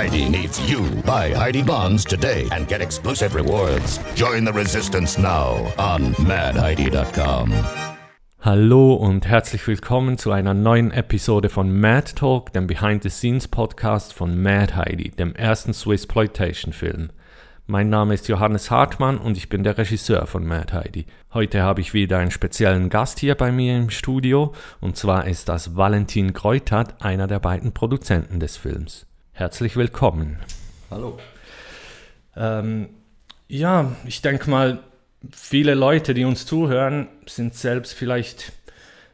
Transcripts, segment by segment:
Heidi needs you. Buy Heidi Bonds today and get exclusive rewards. Join the resistance now on madheidi.com. Hallo und herzlich willkommen zu einer neuen Episode von Mad Talk, dem Behind the Scenes Podcast von Mad Heidi, dem ersten Swissploitation Film. Mein Name ist Johannes Hartmann und ich bin der Regisseur von Mad Heidi. Heute habe ich wieder einen speziellen Gast hier bei mir im Studio und zwar ist das Valentin Greutert, einer der beiden Produzenten des Films. Herzlich willkommen. Hallo. Ähm, ja, ich denke mal, viele Leute, die uns zuhören, sind selbst vielleicht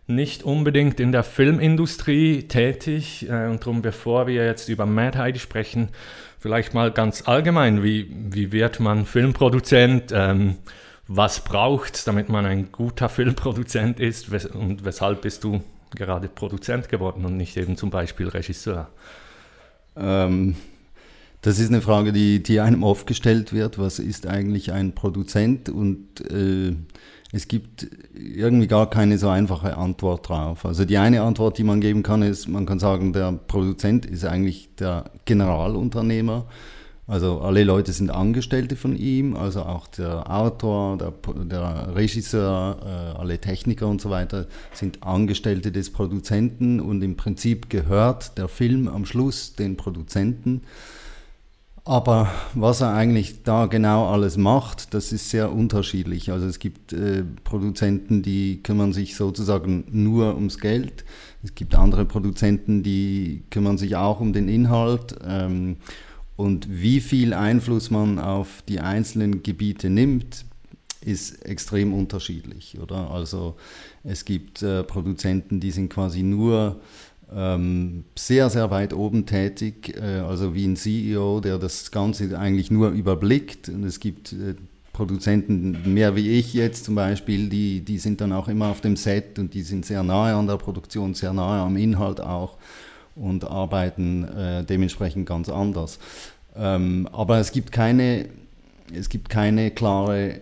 nicht unbedingt in der Filmindustrie tätig. Äh, und darum, bevor wir jetzt über Mad Heidi sprechen, vielleicht mal ganz allgemein, wie, wie wird man Filmproduzent? Ähm, was braucht es, damit man ein guter Filmproduzent ist? Und weshalb bist du gerade Produzent geworden und nicht eben zum Beispiel Regisseur? Ähm, das ist eine Frage, die, die einem oft gestellt wird. Was ist eigentlich ein Produzent? Und äh, es gibt irgendwie gar keine so einfache Antwort drauf. Also die eine Antwort, die man geben kann, ist, man kann sagen, der Produzent ist eigentlich der Generalunternehmer. Also alle Leute sind Angestellte von ihm, also auch der Autor, der, der Regisseur, äh, alle Techniker und so weiter sind Angestellte des Produzenten und im Prinzip gehört der Film am Schluss den Produzenten. Aber was er eigentlich da genau alles macht, das ist sehr unterschiedlich. Also es gibt äh, Produzenten, die kümmern sich sozusagen nur ums Geld. Es gibt andere Produzenten, die kümmern sich auch um den Inhalt. Ähm, und wie viel Einfluss man auf die einzelnen Gebiete nimmt, ist extrem unterschiedlich, oder? Also es gibt äh, Produzenten, die sind quasi nur sehr, sehr weit oben tätig, äh, also wie ein CEO, der das Ganze eigentlich nur überblickt. Und es gibt äh, Produzenten, mehr wie ich jetzt zum Beispiel, die, die sind dann auch immer auf dem Set und die sind sehr nahe an der Produktion, sehr nahe am Inhalt auch und arbeiten äh, dementsprechend ganz anders. Ähm, aber es gibt keine, es gibt keine klare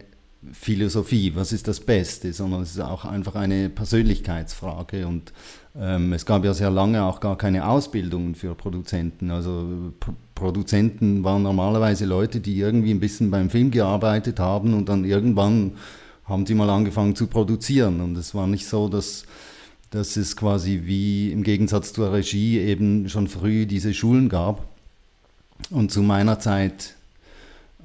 Philosophie, was ist das Beste, sondern es ist auch einfach eine Persönlichkeitsfrage und ähm, es gab ja sehr lange auch gar keine Ausbildungen für Produzenten. Also P Produzenten waren normalerweise Leute, die irgendwie ein bisschen beim Film gearbeitet haben und dann irgendwann haben sie mal angefangen zu produzieren und es war nicht so, dass dass es quasi wie im Gegensatz zur Regie eben schon früh diese Schulen gab. Und zu meiner Zeit,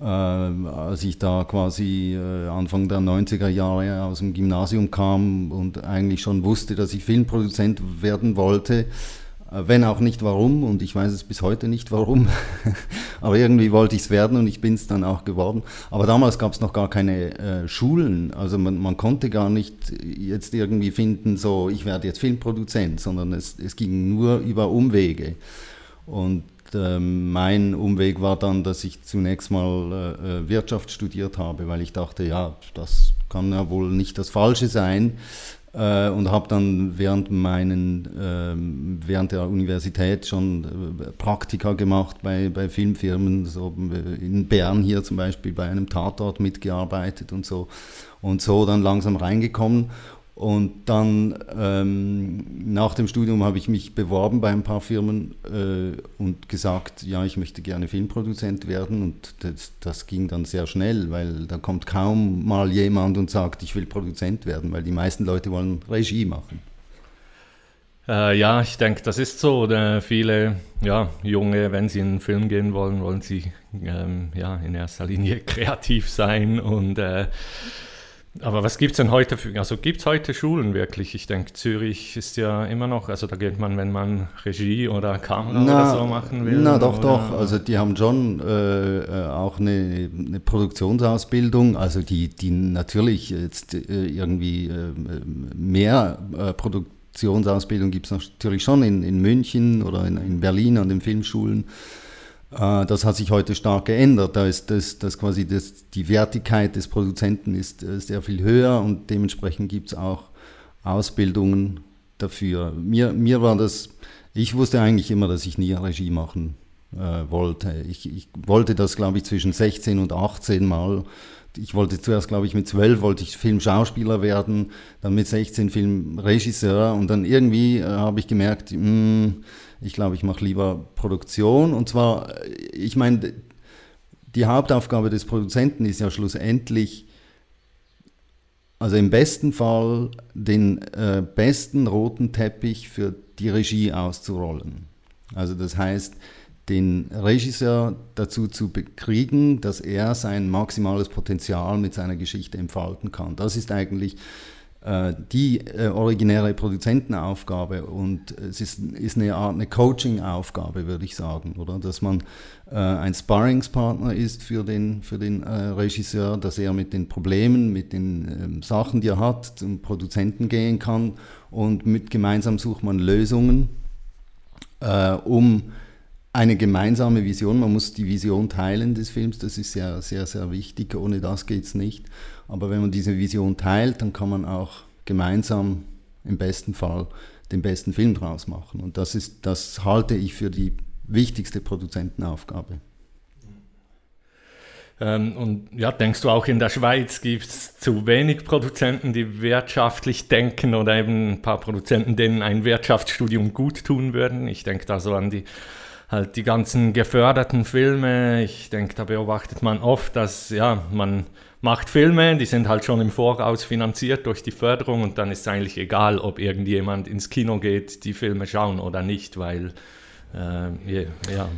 als ich da quasi äh, Anfang der 90er Jahre aus dem Gymnasium kam und eigentlich schon wusste, dass ich Filmproduzent werden wollte, äh, wenn auch nicht warum, und ich weiß es bis heute nicht warum, aber irgendwie wollte ich es werden und ich bin es dann auch geworden. Aber damals gab es noch gar keine äh, Schulen, also man, man, konnte gar nicht jetzt irgendwie finden, so ich werde jetzt Filmproduzent, sondern es, es ging nur über Umwege. Und äh, mein Umweg war dann, dass ich zunächst mal äh, äh, Wirtschaft studiert habe, weil ich dachte, ja, das kann ja wohl nicht das Falsche sein. Äh, und habe dann während meinen ähm, während der Universität schon Praktika gemacht bei, bei Filmfirmen, so in Bern hier zum Beispiel bei einem Tatort mitgearbeitet und so und so dann langsam reingekommen und dann ähm, nach dem Studium habe ich mich beworben bei ein paar Firmen äh, und gesagt, ja, ich möchte gerne Filmproduzent werden. Und das, das, ging dann sehr schnell, weil da kommt kaum mal jemand und sagt, ich will Produzent werden, weil die meisten Leute wollen Regie machen. Äh, ja, ich denke, das ist so. Viele ja, Junge, wenn sie in einen Film gehen wollen, wollen sie ähm, ja, in erster Linie kreativ sein und äh, aber was gibt es denn heute für, also gibt es heute Schulen wirklich? Ich denke, Zürich ist ja immer noch, also da geht man, wenn man Regie oder Kamera na, oder so machen will. Na doch, oder? doch, also die haben schon äh, äh, auch eine, eine, Produktionsausbildung, also die, die natürlich jetzt äh, irgendwie äh, mehr äh, Produktionsausbildung gibt es natürlich schon in, in München oder in, in Berlin an den Filmschulen. Äh, das hat sich heute stark geändert. Da ist das, das quasi das, die Wertigkeit des Produzenten ist äh, sehr viel höher und dementsprechend gibt es auch Ausbildungen dafür. Mir, mir war das, ich wusste eigentlich immer, dass ich nie Regie machen äh, wollte. Ich, ich wollte das, glaube ich, zwischen 16 und 18 Mal. Ich wollte zuerst, glaube ich, mit 12 wollte ich Filmschauspieler werden, dann mit 16 Filmregisseur und dann irgendwie äh, habe ich gemerkt, mh, hm, ich glaube, ich mache lieber Produktion. Und zwar, ich meine, die Hauptaufgabe des Produzenten ist ja schlussendlich, also im besten Fall den äh, besten roten Teppich für die Regie auszurollen. Also das heißt, den Regisseur dazu zu bekriegen, dass er sein maximales Potenzial mit seiner Geschichte entfalten kann. Das ist eigentlich die äh, originäre Produzentenaufgabe und es ist, ist eine Art eine Coaching-Aufgabe, würde ich sagen, oder? Dass man äh, ein Sparringspartner ist für den, für den äh, Regisseur, dass er mit den Problemen, mit den ähm, Sachen, die er hat, zum Produzenten gehen kann und mit gemeinsam sucht man Lösungen, äh, um eine gemeinsame Vision. Man muss die Vision teilen des Films, das ist sehr, sehr, sehr wichtig. Ohne das geht es nicht. Aber wenn man diese Vision teilt, dann kann man auch gemeinsam im besten Fall den besten Film draus machen. Und das, ist, das halte ich für die wichtigste Produzentenaufgabe. Ähm, und ja, denkst du auch in der Schweiz gibt es zu wenig Produzenten, die wirtschaftlich denken oder eben ein paar Produzenten, denen ein Wirtschaftsstudium gut tun würden? Ich denke da so an die halt die ganzen geförderten Filme. Ich denke, da beobachtet man oft, dass ja, man macht Filme, die sind halt schon im Voraus finanziert durch die Förderung und dann ist es eigentlich egal, ob irgendjemand ins Kino geht, die Filme schauen oder nicht, weil äh, ja.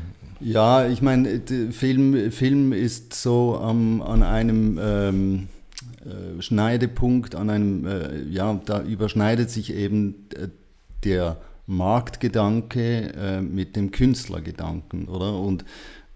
Ja, ich meine, Film, Film ist so ähm, an einem ähm, äh, Schneidepunkt, an einem, äh, ja, da überschneidet sich eben äh, der Marktgedanke äh, mit dem Künstlergedanken, oder? Und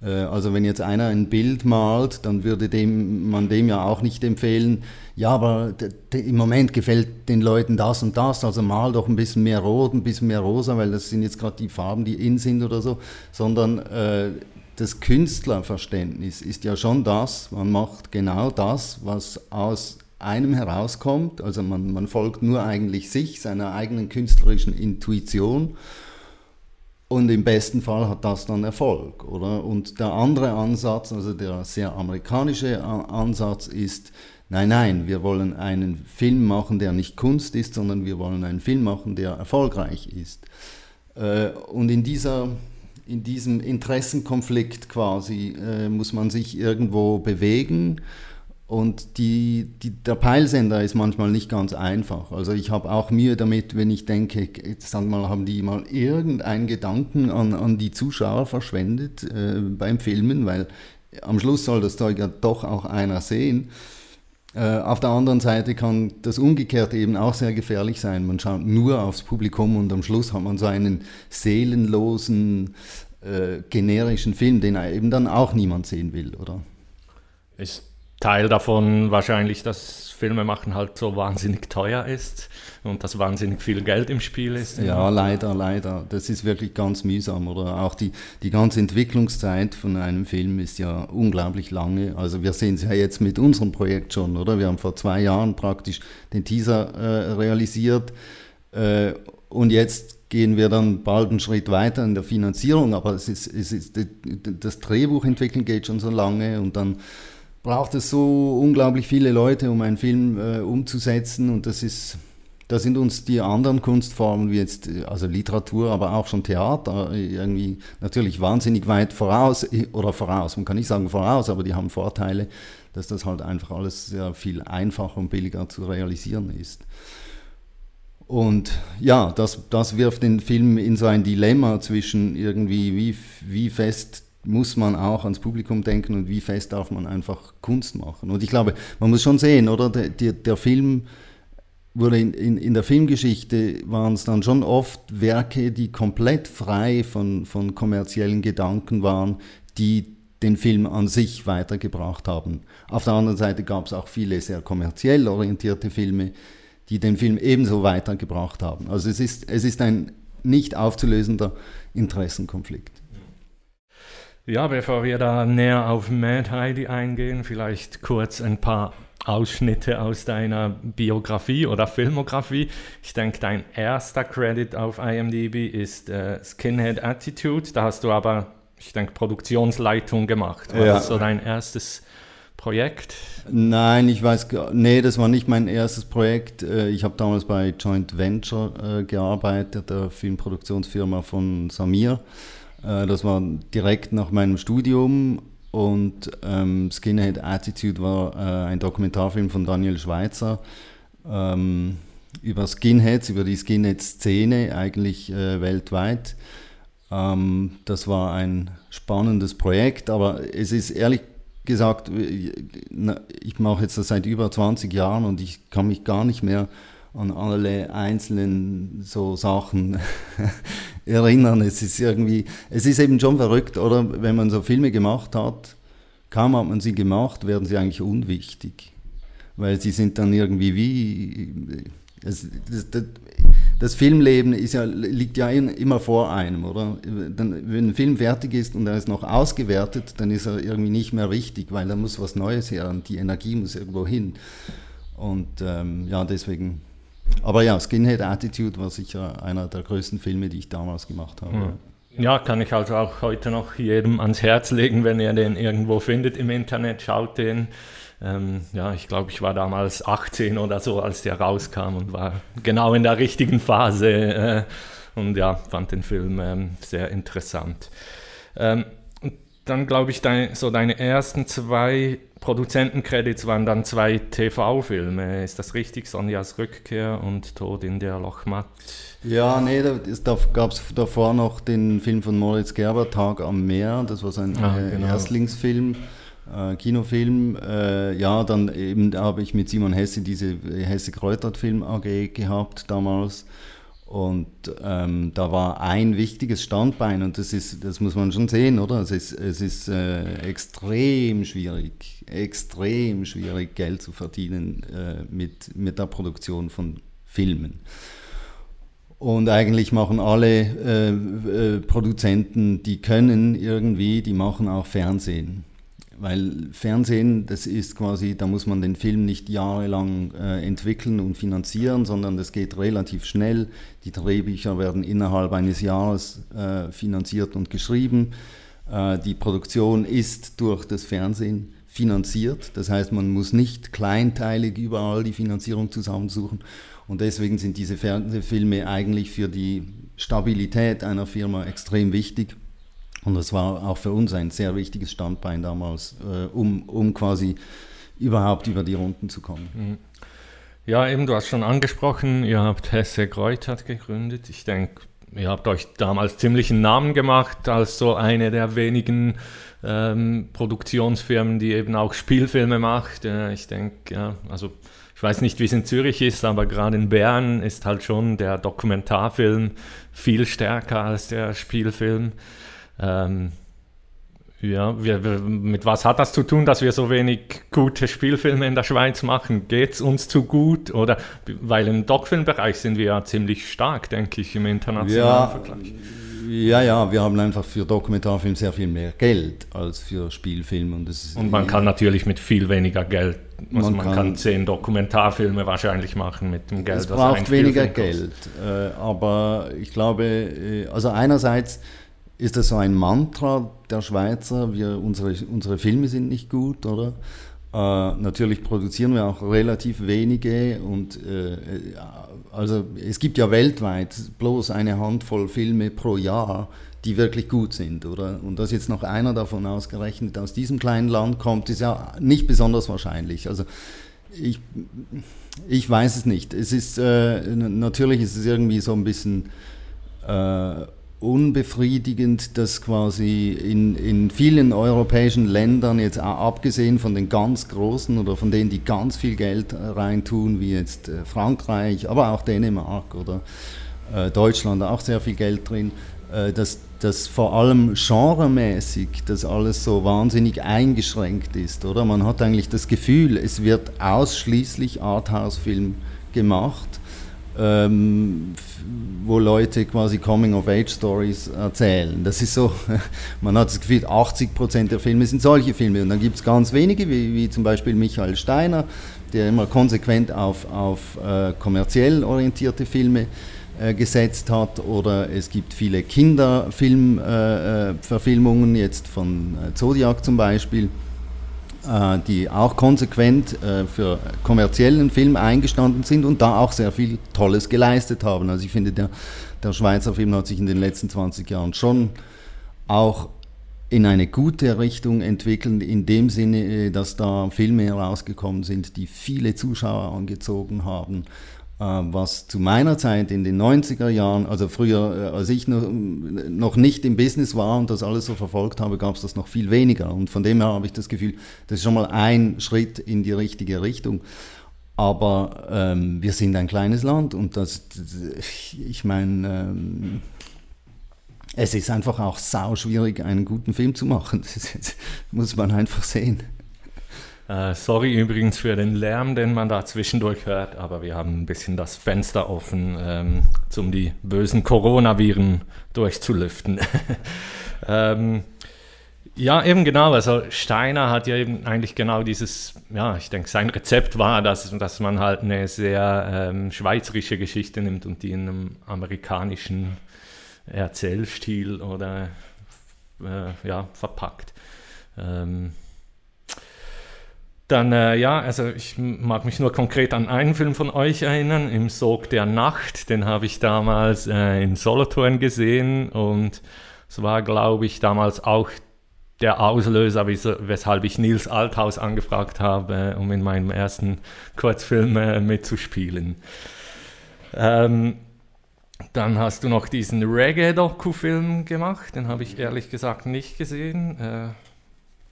äh, also wenn jetzt einer ein Bild malt, dann würde dem, man dem ja auch nicht empfehlen, ja, aber im Moment gefällt den Leuten das und das, also mal doch ein bisschen mehr rot, ein bisschen mehr rosa, weil das sind jetzt gerade die Farben, die in sind oder so, sondern äh, das Künstlerverständnis ist ja schon das, man macht genau das, was aus einem herauskommt. Also man, man folgt nur eigentlich sich, seiner eigenen künstlerischen Intuition. Und im besten Fall hat das dann Erfolg, oder? Und der andere Ansatz, also der sehr amerikanische Ansatz ist, nein, nein, wir wollen einen Film machen, der nicht Kunst ist, sondern wir wollen einen Film machen, der erfolgreich ist. Äh, und in, dieser, in diesem Interessenkonflikt quasi äh, muss man sich irgendwo bewegen und die, die, der Peilsender ist manchmal nicht ganz einfach. Also ich habe auch Mühe damit, wenn ich denke, sagen mal, haben die mal irgendeinen Gedanken an, an die Zuschauer verschwendet äh, beim Filmen, weil am Schluss soll das Zeug ja doch auch einer sehen. Äh, auf der anderen Seite kann das Umgekehrte eben auch sehr gefährlich sein. Man schaut nur aufs Publikum und am Schluss hat man so einen seelenlosen, äh, generischen Film, den eben dann auch niemand sehen will, oder? Ist Teil davon wahrscheinlich, dass Filmemachen halt so wahnsinnig teuer ist und dass wahnsinnig viel Geld im Spiel ist. Ja, leider, leider. Das ist wirklich ganz mühsam. Oder auch die, die ganze Entwicklungszeit von einem Film ist ja unglaublich lange. Also wir sehen es ja jetzt mit unserem Projekt schon, oder? Wir haben vor zwei Jahren praktisch den Teaser äh, realisiert äh, und jetzt gehen wir dann bald einen Schritt weiter in der Finanzierung, aber es ist, es ist, das Drehbuch entwickeln geht schon so lange und dann braucht es so unglaublich viele Leute, um einen Film äh, umzusetzen und das ist, da sind uns die anderen Kunstformen wie jetzt, also Literatur, aber auch schon Theater irgendwie natürlich wahnsinnig weit voraus oder voraus, man kann nicht sagen voraus, aber die haben Vorteile, dass das halt einfach alles sehr viel einfacher und billiger zu realisieren ist. Und ja, das, das wirft den Film in so ein Dilemma zwischen irgendwie, wie, wie fest muss man auch ans Publikum denken und wie fest darf man einfach Kunst machen. Und ich glaube, man muss schon sehen, oder? Der, der, der Film wurde in, in, in, der Filmgeschichte waren es dann schon oft Werke, die komplett frei von, von kommerziellen Gedanken waren, die den Film an sich weitergebracht haben. Auf der anderen Seite gab es auch viele sehr kommerziell orientierte Filme, die den Film ebenso weitergebracht haben. Also es ist, es ist ein nicht aufzulösender Interessenkonflikt. Ja, bevor wir da näher auf Mad Heidi eingehen, vielleicht kurz ein paar Ausschnitte aus deiner Biografie oder Filmografie. Ich denke, dein erster Credit auf IMDb ist äh, Skinhead Attitude. Da hast du aber, ich denke, Produktionsleitung gemacht. War Ja. das so dein erstes Projekt? Nein, ich weiß Nee, das war nicht mein erstes Projekt. Äh, Ich habe damals bei Joint Venture äh, gearbeitet, der Filmproduktionsfirma von Samir. Äh, Das war direkt nach meinem Studium und ähm, Skinhead Attitude war äh, ein Dokumentarfilm von Daniel Schweitzer ähm, über Skinheads, über die Skinhead-Szene eigentlich äh, weltweit. Ähm, das war ein spannendes Projekt, aber es ist ehrlich gesagt, äh, ich mache jetzt das seit über 20 Jahren und ich kann mich gar nicht mehr an alle einzelnen so Sachen erinnern. Es ist irgendwie, es ist eben schon verrückt, oder? Wenn man so Filme gemacht hat, kaum hat man sie gemacht, werden sie eigentlich unwichtig. Weil sie sind dann irgendwie wie. Das, das, das Filmleben ist ja, liegt ja immer vor einem, oder? Dann, wenn ein Film fertig ist und er ist noch ausgewertet, dann ist er irgendwie nicht mehr wichtig, weil da muss was Neues her und die Energie muss irgendwo hin. Und ähm, ja, deswegen. Aber ja, Skinhead Attitude war sicher einer der größten Filme, die ich damals gemacht habe. Ja. Ja, kann ich also auch heute noch jedem ans Herz legen, wenn ihr den irgendwo findet im Internet, schaut den. Ähm, ja, ich glaube, ich war damals 18 oder so, als der rauskam und war genau in der richtigen Phase äh, und ja, fand den Film ähm, sehr interessant. Ähm, dann glaube ich, dein, so deine ersten zwei Produzentencredits waren dann zwei TV-Filme. Ist das richtig? Sonjas Rückkehr und Tod in der Lochmatt. Ja, nee, da, da gab es davor noch den Film von Moritz Gerber, Tag am Meer. Das war sein Ah, äh, genau. Erstlingsfilm, äh, Kinofilm. Äh, ja, dann eben habe ich mit Simon Hesse diese Hesse Kräutert Film AG gehabt damals. Und ähm, da war ein wichtiges Standbein und das ist, das muss man schon sehen, oder? Es ist, es ist äh, extrem schwierig, extrem schwierig Geld zu verdienen äh, mit, mit der Produktion von Filmen. Und eigentlich machen alle äh, äh, Produzenten, die können irgendwie, die machen auch Fernsehen. Weil Fernsehen, das ist quasi, da muss man den Film nicht jahrelang äh, entwickeln und finanzieren, sondern das geht relativ schnell. Die Drehbücher werden innerhalb eines Jahres äh, finanziert und geschrieben. Äh, die Produktion ist durch das Fernsehen finanziert. Das heißt, man muss nicht kleinteilig überall die Finanzierung zusammensuchen. Und deswegen sind diese Fernsehfilme eigentlich für die Stabilität einer Firma extrem wichtig. Und das war auch für uns ein sehr wichtiges Standbein damals, äh, um, um quasi überhaupt über die Runden zu kommen. Ja, eben, du hast schon angesprochen, ihr habt Hesse Greutert gegründet. Ich denke, ihr habt euch damals ziemlich einen Namen gemacht als so eine der wenigen ähm, Produktionsfirmen, die eben auch Spielfilme macht. Äh, ich denke, ja, also ich weiß nicht, wie es in Zürich ist, aber gerade in Bern ist halt schon der Dokumentarfilm viel stärker als der Spielfilm. Ähm, ja, wir, wir, mit was hat das zu tun, dass wir so wenig gute Spielfilme in der Schweiz machen? Geht es uns zu gut? Oder weil im Doc-Filmbereich sind wir ja ziemlich stark, denke ich, im internationalen Ja, Vergleich. ja, ja, wir haben einfach für Dokumentarfilm sehr viel mehr Geld als für Spielfilm. Und, Und man kann natürlich mit viel weniger Geld, also Man man, kann- kann, zehn Dokumentarfilme wahrscheinlich machen mit dem Geld. Es braucht weniger. Geld, äh, aber ich glaube, äh, also einerseits ist das so ein Mantra der Schweizer, wir, unsere, unsere Filme sind nicht gut, oder? Äh, natürlich produzieren wir auch relativ wenige und äh, also es gibt ja weltweit bloß eine Handvoll Filme pro Jahr, die wirklich gut sind, oder? Und dass jetzt noch einer davon ausgerechnet aus diesem kleinen Land kommt, ist ja nicht besonders wahrscheinlich. Also ich, ich weiß es nicht. Es ist äh, natürlich ist es irgendwie so ein bisschen äh, unbefriedigend, dass quasi in, in vielen europäischen Ländern, jetzt a- abgesehen von den ganz großen oder von denen, die ganz viel Geld äh, reintun, wie jetzt äh, Frankreich, aber auch Dänemark oder äh, Deutschland, auch sehr viel Geld drin, dass, dass vor allem genremäßig das alles so wahnsinnig eingeschränkt ist, oder? Man hat eigentlich das Gefühl, es wird ausschließlich Arthouse-Film gemacht ähm, wo Leute quasi Coming-of-Age-Stories erzählen. Das ist so, man hat das Gefühl, 80% der Filme sind solche Filme. Und dann gibt es ganz wenige, wie, wie zum Beispiel Michael Steiner, der immer konsequent auf, auf äh, kommerziell orientierte Filme äh, gesetzt hat. Oder es gibt viele Kinderfilmverfilmungen, äh, äh jetzt von äh, Zodiac zum Beispiel die auch konsequent äh, für kommerziellen Film eingestanden sind und da auch sehr viel Tolles geleistet haben. Also ich finde, der, der Schweizer Film hat sich in den letzten 20 Jahren schon auch in eine gute Richtung entwickelt, in dem Sinne, äh, dass da Filme herausgekommen sind, die viele Zuschauer angezogen haben äh, was zu meiner Zeit in den 90er Jahren, also früher, äh, als ich noch nicht im Business war und das alles so verfolgt habe, gab es das noch viel weniger. Und von dem her habe ich das Gefühl, das ist schon mal ein Schritt in die richtige Richtung. Aber ähm, wir sind ein kleines Land und das, ich meine, ähm, es ist einfach auch sau schwierig, einen guten Film zu machen. Das muss man einfach sehen. Äh, sorry übrigens für den Lärm, den man da zwischendurch hört, aber wir haben ein bisschen das Fenster offen, ähm, um die bösen Coronaviren durchzulüften. ähm, ja, eben genau. Also Steiner hat ja eben eigentlich genau dieses, ja, ich denke, sein Rezept war, dass, dass man halt eine sehr ähm, schweizerische Geschichte nimmt und die in einem amerikanischen Erzählstil oder äh, ja, verpackt. Ähm, dann, äh, ja, also ich mag mich nur konkret an einen Film von euch erinnern, Im Sog der Nacht. Den habe ich damals äh, in Solothurn gesehen und es war, glaube ich, damals auch der Auslöser, weshalb ich Nils Althaus angefragt habe, um in meinem ersten Kurzfilm äh, mitzuspielen. Ähm, dann hast du noch diesen Reggae-Doku-Film gemacht, den habe ich ehrlich gesagt nicht gesehen. Äh,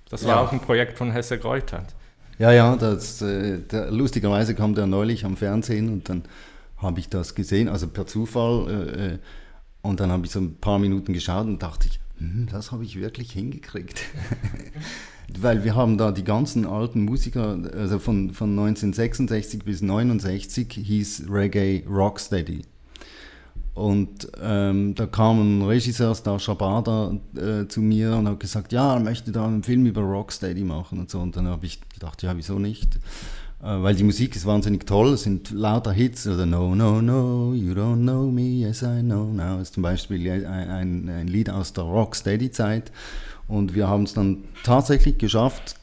das war ja. auch ein Projekt von Hesse Greutert. Ja, ja, das, äh, der, lustigerweise kam der neulich am Fernsehen und dann habe ich das gesehen, also per Zufall. Äh, äh, und dann habe ich so ein paar Minuten geschaut und dachte ich, hm, das habe ich wirklich hingekriegt. Weil wir haben da die ganzen alten Musiker, also von, von 1966 bis 1969 hieß Reggae Rocksteady. Und ähm, da kam ein Regisseur, Star Shabada, äh, zu mir und hat gesagt, ja, er möchte da einen Film über Rocksteady machen und so. Und dann habe ich gedacht, ja, wieso nicht? Äh, weil die Musik ist wahnsinnig toll, es sind lauter Hits, oder No, No, No, You Don't Know Me, Yes, I Know Now, ist zum Beispiel ein, ein, ein Lied aus der Rocksteady-Zeit. Und wir haben es dann tatsächlich geschafft,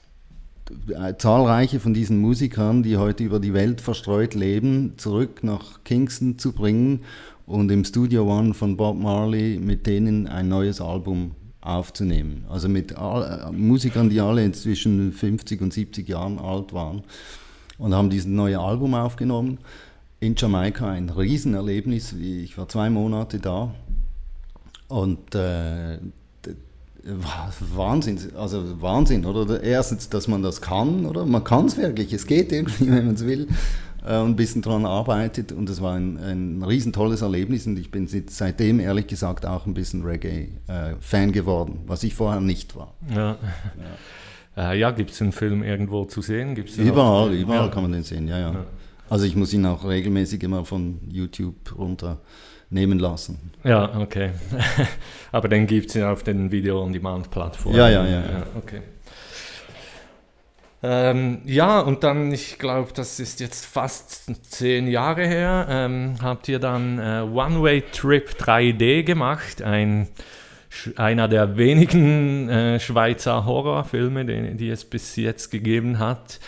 äh, zahlreiche von diesen Musikern, die heute über die Welt verstreut leben, zurück nach Kingston zu bringen und im Studio One von Bob Marley mit denen ein neues Album aufzunehmen. Also mit all, äh, Musikern, die alle inzwischen 50 und 70 Jahren alt waren und haben dieses neue Album aufgenommen. In Jamaika ein Riesenerlebnis. Ich war zwei Monate da und äh, Wahnsinn, also Wahnsinn, oder? Erstens, dass man das kann, oder? Man kann es wirklich, es geht irgendwie, wenn man es will ein bisschen daran arbeitet und es war ein, ein riesen tolles Erlebnis und ich bin seitdem ehrlich gesagt auch ein bisschen Reggae-Fan äh, geworden, was ich vorher nicht war. Ja, ja. Äh, ja gibt es den Film irgendwo zu sehen? Gibt's überall, überall ja. kann man den sehen, ja, ja, ja. Also ich muss ihn auch regelmäßig immer von YouTube runternehmen lassen. Ja, okay. Aber den gibt es ja auf den Video-on-Demand-Plattformen. Ja, ja, ja, ja. Okay. Ähm, ja, und dann, ich glaube, das ist jetzt fast zehn Jahre her, ähm, habt ihr dann äh, One Way Trip 3D gemacht, ein, einer der wenigen äh, Schweizer Horrorfilme, die, die, es bis jetzt gegeben hat.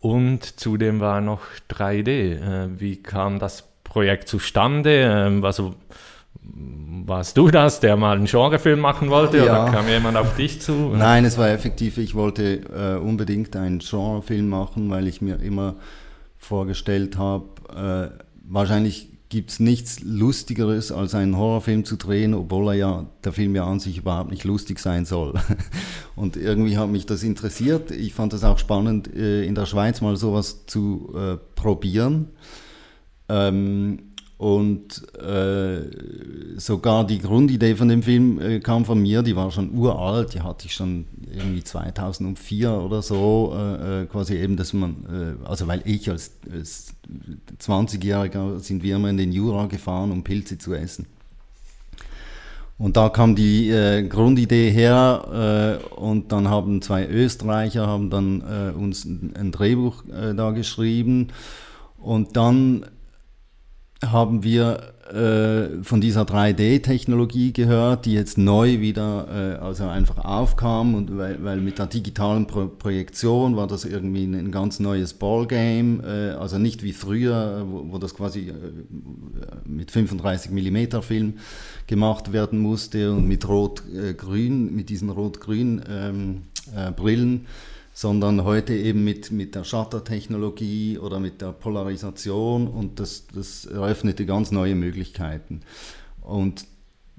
Und zudem war noch 3D. Äh, wie kam das Projekt zustande? Ähm, also, warst du das, der mal einen Genrefilm machen wollte ja. oder kam jemand auf dich zu? Nein, es war effektiv, ich wollte äh, unbedingt einen Genrefilm machen, weil ich mir immer vorgestellt habe, äh, wahrscheinlich gibt es nichts Lustigeres, als einen Horrorfilm zu drehen, obwohl er ja, der Film ja an sich überhaupt nicht lustig sein soll. Und irgendwie hat mich das interessiert. Ich fand es auch spannend, äh, in der Schweiz mal sowas zu äh, probieren. Ähm, und äh, sogar die Grundidee von dem Film äh, kam von mir, die war schon uralt, die hatte ich schon irgendwie 2004 oder so, äh, äh, quasi eben, dass man, äh, also weil ich als, als 20-Jähriger sind wir immer in den Jura gefahren, um Pilze zu essen. Und da kam die äh, Grundidee her äh, und dann haben zwei Österreicher haben dann äh, uns ein, ein Drehbuch äh, da geschrieben und dann haben wir äh, von dieser 3D-Technologie gehört, die jetzt neu wieder äh, also einfach aufkam und weil, weil mit der digitalen Pro Projektion war das irgendwie ein, ein ganz neues Ballgame, äh, also nicht wie früher, wo, wo das quasi mit 35 mm Film gemacht werden musste und mit Rot-Grün, mit diesen Rot-Grün ähm, äh, Brillen sondern heute eben mit, mit der Shutter-Technologie oder mit der Polarisation und das, das eröffnete ganz neue Möglichkeiten. Und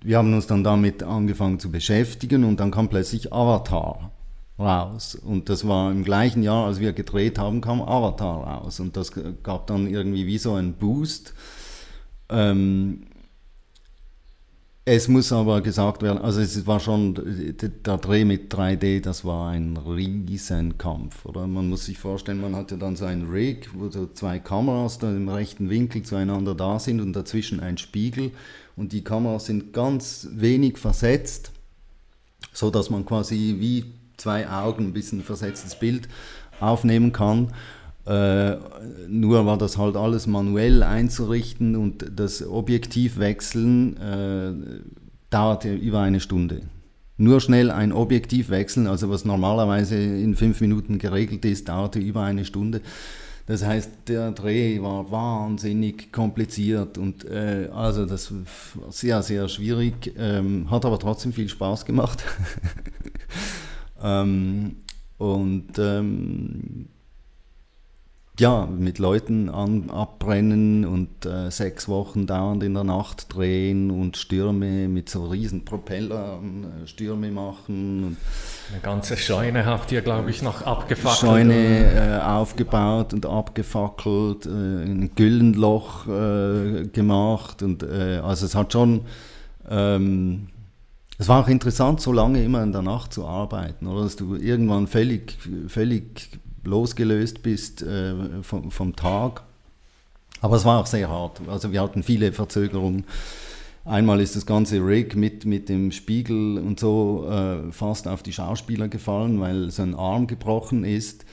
wir haben uns dann damit angefangen zu beschäftigen und dann kam plötzlich Avatar raus. Und das war im gleichen Jahr, als wir gedreht haben, kam Avatar raus. Und das gab dann irgendwie wie so einen Boost. Ähm, es muss aber gesagt werden, also es war schon, der Dreh mit 3D, das war ein Riesenkampf, oder? Man muss sich vorstellen, man hatte dann so einen Rig, wo so zwei Kameras da im rechten Winkel zueinander da sind und dazwischen ein Spiegel und die Kameras sind ganz wenig versetzt, so dass man quasi wie zwei Augen ein bisschen versetztes Bild aufnehmen kann. Äh, nur war das halt alles manuell einzurichten und das Objektivwechseln äh, dauerte über eine Stunde. Nur schnell ein Objektiv wechseln, also was normalerweise in fünf Minuten geregelt ist, dauerte über eine Stunde. Das heißt, der Dreh war wahnsinnig kompliziert und äh, also das war sehr, sehr schwierig, ähm, hat aber trotzdem viel Spaß gemacht. ähm, und ähm, ja, mit Leuten an, abbrennen und äh, sechs Wochen dauernd in der Nacht drehen und Stürme mit so riesen Propellern äh, Stürme machen. Eine ganze Scheune habt ihr, glaube ich, noch abgefackelt. Scheune äh, aufgebaut und abgefackelt, äh, ein Güllenloch äh, gemacht und äh, also es hat schon ähm, es war auch interessant, so lange immer in der Nacht zu arbeiten, oder? Dass du irgendwann völlig, völlig losgelöst bist äh, vom, vom Tag. Aber es war auch sehr hart. Also wir hatten viele Verzögerungen. Einmal ist das ganze Rig mit, mit dem Spiegel und so äh, fast auf die Schauspieler gefallen, weil sein Arm gebrochen ist.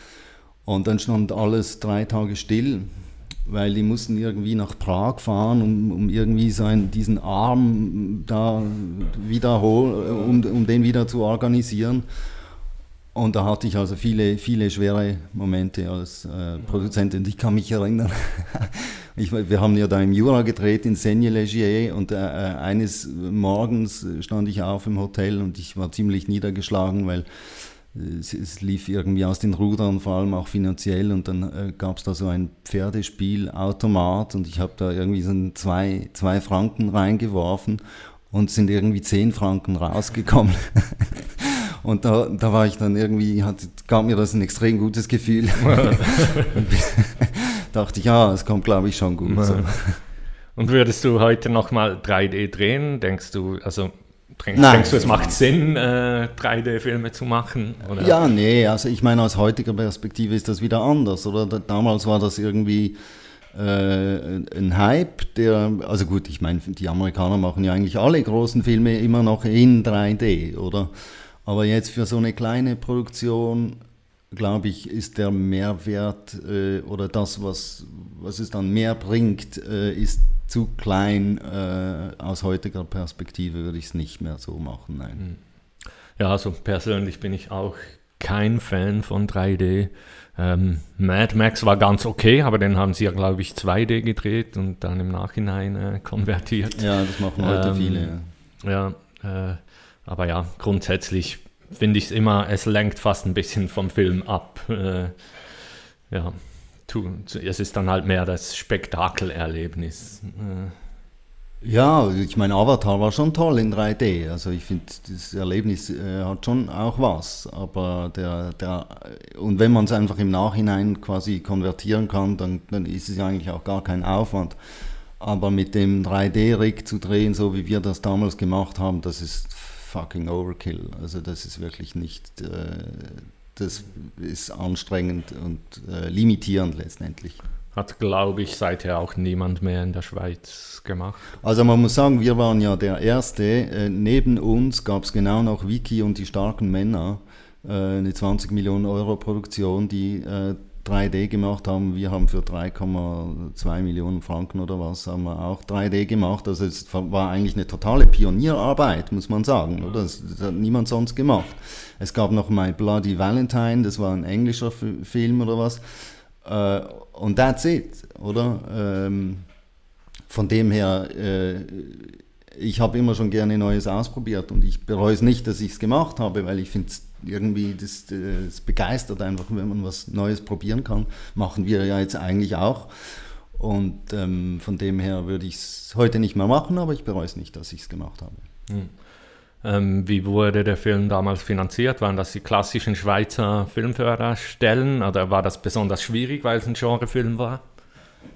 Und dann stand alles drei Tage still, weil die mussten irgendwie nach Prag fahren, um, um irgendwie sein, diesen Arm da wiederholen, um, um den wieder zu organisieren. Und da hatte ich also viele, viele schwere Momente als äh, Produzent. Und ich kann mich erinnern, ich, wir haben ja da im Jura gedreht in Seigne-Legier und äh, äh, eines Morgens stand ich auf im Hotel und ich war ziemlich niedergeschlagen, weil es, es lief irgendwie aus den Rudern, vor allem auch finanziell. Und dann äh, gab es da so ein Pferdespielautomat und ich habe da irgendwie so zwei, zwei Franken reingeworfen und sind irgendwie zehn Franken rausgekommen. Und da, da war ich dann irgendwie, hat, gab mir das ein extrem gutes Gefühl. dachte ich, ja, es kommt, glaube ich, schon gut. So. Und würdest du heute nochmal 3D drehen? Denkst du, also denkst, denkst du, es macht Sinn, äh, 3D-Filme zu machen? Oder? Ja, nee, also ich meine, aus heutiger Perspektive ist das wieder anders, oder? Damals war das irgendwie äh, ein Hype, der, also gut, ich meine, die Amerikaner machen ja eigentlich alle großen Filme immer noch in 3D, oder? Aber jetzt für so eine kleine Produktion, glaube ich, ist der Mehrwert äh, oder das, was, was es dann mehr bringt, äh, ist zu klein. Äh, aus heutiger Perspektive würde ich es nicht mehr so machen. Nein. Hm. Ja, also persönlich bin ich auch kein Fan von 3D. Ähm, Mad Max war ganz okay, aber den haben sie ja, glaube ich, 2D gedreht und dann im Nachhinein äh, konvertiert. Ja, das machen heute ähm, viele. Ja, ja äh, aber ja, grundsätzlich finde ich es immer, es lenkt fast ein bisschen vom Film ab. Äh, ja, es ist dann halt mehr das Spektakelerlebnis. Äh. Ja, ich meine, Avatar war schon toll in 3D. Also ich finde, das Erlebnis äh, hat schon auch was. Aber der, der und wenn man es einfach im Nachhinein quasi konvertieren kann, dann, dann ist es eigentlich auch gar kein Aufwand. aber mit dem 3D-Rig zu drehen, so wie wir das damals gemacht haben, das ist fucking Overkill. Also das ist wirklich nicht, äh, das ist anstrengend und äh, limitierend letztendlich. Hat, glaube ich, seither auch niemand mehr in der Schweiz gemacht. Also man muss sagen, wir waren ja der Erste. Äh, neben uns gab es genau noch Wiki und die starken Männer, äh, eine 20 Millionen Euro Produktion, die äh, 3D gemacht haben. Wir haben für 3,2 Millionen Franken oder was haben wir auch 3D gemacht. Also es war eigentlich eine totale Pionierarbeit, muss man sagen. Oder? Das, das hat niemand sonst gemacht. Es gab noch My Bloody Valentine, das war ein englischer Film oder was. Äh, und that's it, oder? Ähm, von dem her, äh, ich habe immer schon gerne Neues ausprobiert und ich bereue es nicht, dass ich es gemacht habe, weil ich finde es irgendwie, das, das begeistert einfach, wenn man was Neues probieren kann. Machen wir ja jetzt eigentlich auch. Und ähm, von dem her würde ich es heute nicht mehr machen, aber ich bereue es nicht, dass ich es gemacht habe. Hm. Ähm, wie wurde der Film damals finanziert? Waren das die klassischen Schweizer Filmförderstellen oder war das besonders schwierig, weil es ein Genrefilm war?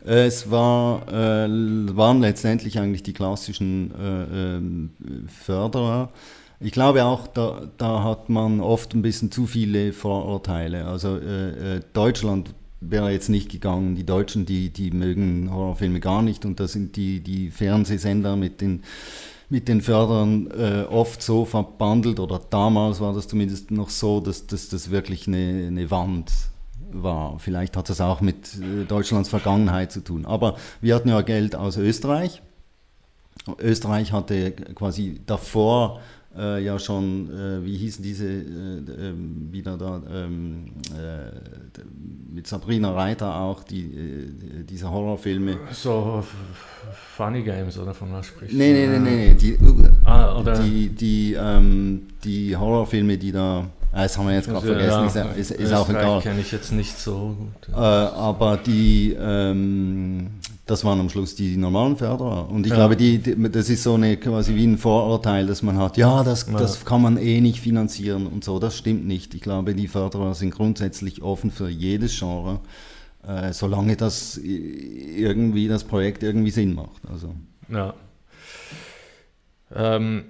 Es war, äh, waren letztendlich eigentlich die klassischen äh, äh, Förderer. Ich glaube auch, da, da, hat man oft ein bisschen zu viele Vorurteile. Also äh, äh, Deutschland wäre jetzt nicht gegangen. Die Deutschen, die, die mögen Horrorfilme gar nicht und da sind die, die Fernsehsender mit den, mit den Förderern äh, oft so verbandelt oder damals war das zumindest noch so, dass, dass das wirklich eine, eine Wand war. Vielleicht hat das auch mit äh, Deutschlands Vergangenheit zu tun. Aber wir hatten ja Geld aus Österreich. Österreich hatte quasi davor äh, ja schon, äh, wie hießen diese äh, ähm, wieder da, ähm, äh, mit Sabrina Reiter auch, die, äh, diese Horrorfilme. So Funny Games oder von was sprichst du? Nee, nee, nee, nee, die, ah, oder? die, die, ähm, die Horrorfilme, die da Ah, das haben wir jetzt gerade also, vergessen, ja, ist, ist, ist auch egal. kenne ich jetzt nicht so gut. Äh, aber die, ähm, das waren am Schluss die normalen Förderer. Und ich ja. glaube, die, die, das ist so eine quasi wie ein Vorurteil, dass man hat, ja das, ja. das kann man eh nicht finanzieren und so. Das stimmt nicht. Ich glaube, die Förderer sind grundsätzlich offen für jedes Genre, äh, solange das irgendwie das Projekt irgendwie Sinn macht. Also. Ja. Ähm,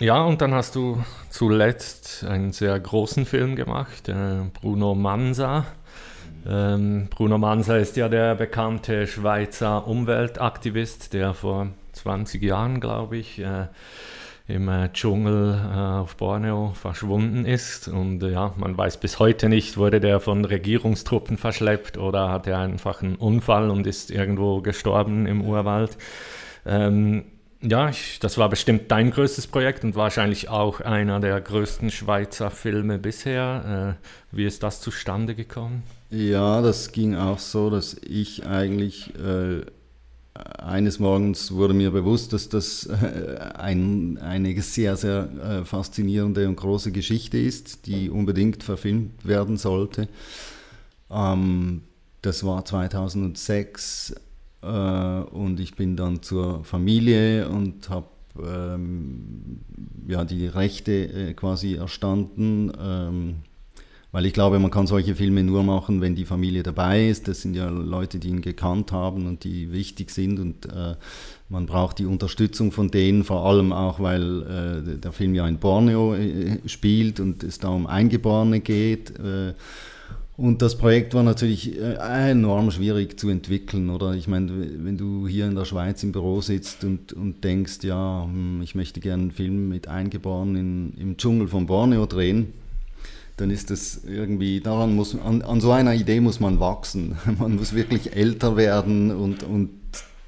ja, und dann hast du zuletzt einen sehr großen Film gemacht, äh, Bruno Mansa. Ähm, Bruno Mansa ist ja der bekannte Schweizer Umweltaktivist, der vor 20 Jahren, glaube ich, äh, im äh, Dschungel äh, auf Borneo verschwunden ist. Und äh, ja, man weiß bis heute nicht, wurde der von Regierungstruppen verschleppt oder hat er einfach einen Unfall und ist irgendwo gestorben im Urwald. Ähm, ja, ich, das war bestimmt dein größtes Projekt und wahrscheinlich auch einer der größten Schweizer Filme bisher. Äh, wie ist das zustande gekommen? Ja, das ging auch so, dass ich eigentlich äh, eines Morgens wurde mir bewusst, dass das äh, ein, eine sehr, sehr äh, faszinierende und große Geschichte ist, die unbedingt verfilmt werden sollte. Ähm, das war 2006 äh, und ich bin dann zur Familie und habe ähm, ja, die Rechte äh, quasi erstanden, ähm, weil ich glaube, man kann solche Filme nur machen, wenn die Familie dabei ist. Das sind ja Leute, die ihn gekannt haben und die wichtig sind und äh, man braucht die Unterstützung von denen, vor allem auch, weil äh, der Film ja in Borneo äh, spielt und es da um Eingeborene geht. Äh, und das Projekt war natürlich äh, enorm schwierig zu entwickeln, oder? Ich meine, wenn du hier in der Schweiz im Büro sitzt und, und denkst, ja, hm, ich möchte gerne einen Film mit Eingeborenen im Dschungel von Borneo drehen, dann ist das irgendwie, daran muss, an, an so einer Idee muss man wachsen. Man muss wirklich älter werden und, und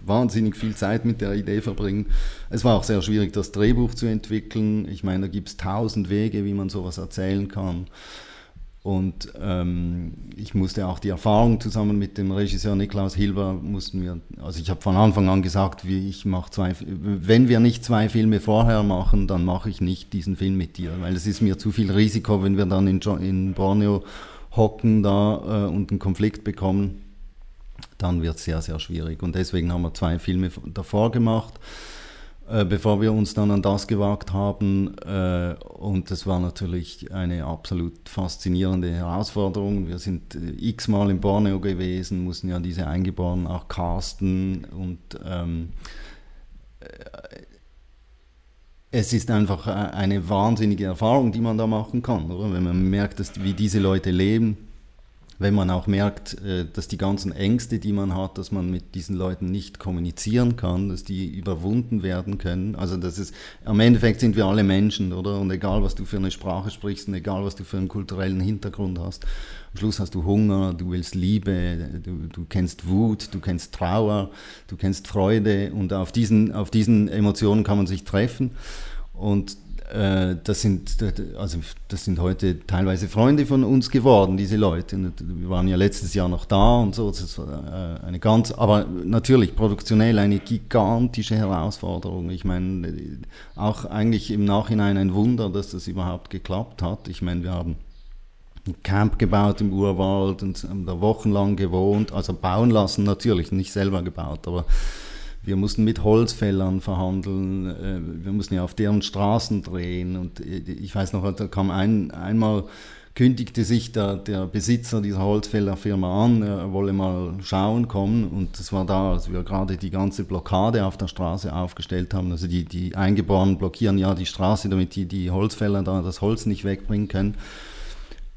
wahnsinnig viel Zeit mit der Idee verbringen. Es war auch sehr schwierig, das Drehbuch zu entwickeln. Ich meine, da gibt es tausend Wege, wie man sowas erzählen kann. Und ähm, ich musste auch die Erfahrung zusammen mit dem Regisseur Niklaus Hilber mussten wir, also ich habe von Anfang an gesagt, wie ich mache zwei, wenn wir nicht zwei Filme vorher machen, dann mache ich nicht diesen Film mit dir, weil es ist mir zu viel Risiko, wenn wir dann in, in Borneo hocken da äh, und einen Konflikt bekommen, dann wird es sehr, sehr schwierig. Und deswegen haben wir zwei Filme davor gemacht. Äh, bevor wir uns dann an das gewagt haben. Äh, und das war natürlich eine absolut faszinierende Herausforderung. Wir sind äh, x-mal in Borneo gewesen, mussten ja diese Eingeborenen auch casten und ähm, äh, es ist einfach eine wahnsinnige Erfahrung, die man da machen kann, oder? wenn man merkt, dass, wie diese Leute leben wenn man auch merkt, äh, dass die ganzen Ängste, die man hat, dass man mit diesen Leuten nicht kommunizieren kann, dass die überwunden werden können. Also das ist, am Endeffekt sind wir alle Menschen, oder? Und egal, was du für eine Sprache sprichst und egal, was du für einen kulturellen Hintergrund hast, am Schluss hast du Hunger, du willst Liebe, du, du kennst Wut, du kennst Trauer, du kennst Freude und auf diesen, auf diesen Emotionen kann man sich treffen. Und das sind, also das sind heute teilweise Freunde von uns geworden, diese Leute. Wir waren ja letztes Jahr noch da und so. Das äh, eine ganz, aber natürlich produktionell eine gigantische Herausforderung. Ich meine, auch eigentlich im Nachhinein ein Wunder, dass das überhaupt geklappt hat. Ich meine, wir haben ein Camp gebaut im Urwald und haben da wochenlang gewohnt, also bauen lassen natürlich, nicht selber gebaut, aber wir mussten mit Holzfällern verhandeln, äh, wir mussten ja auf deren Straßen drehen und äh, ich weiß noch, da kam ein, einmal kündigte sich der, der Besitzer dieser Holzfällerfirma an, er wolle mal schauen kommen und das war da, als wir gerade die ganze Blockade auf der Straße aufgestellt haben. Also die, die Eingeborenen blockieren ja die Straße, damit die, die Holzfäller da das Holz nicht wegbringen können.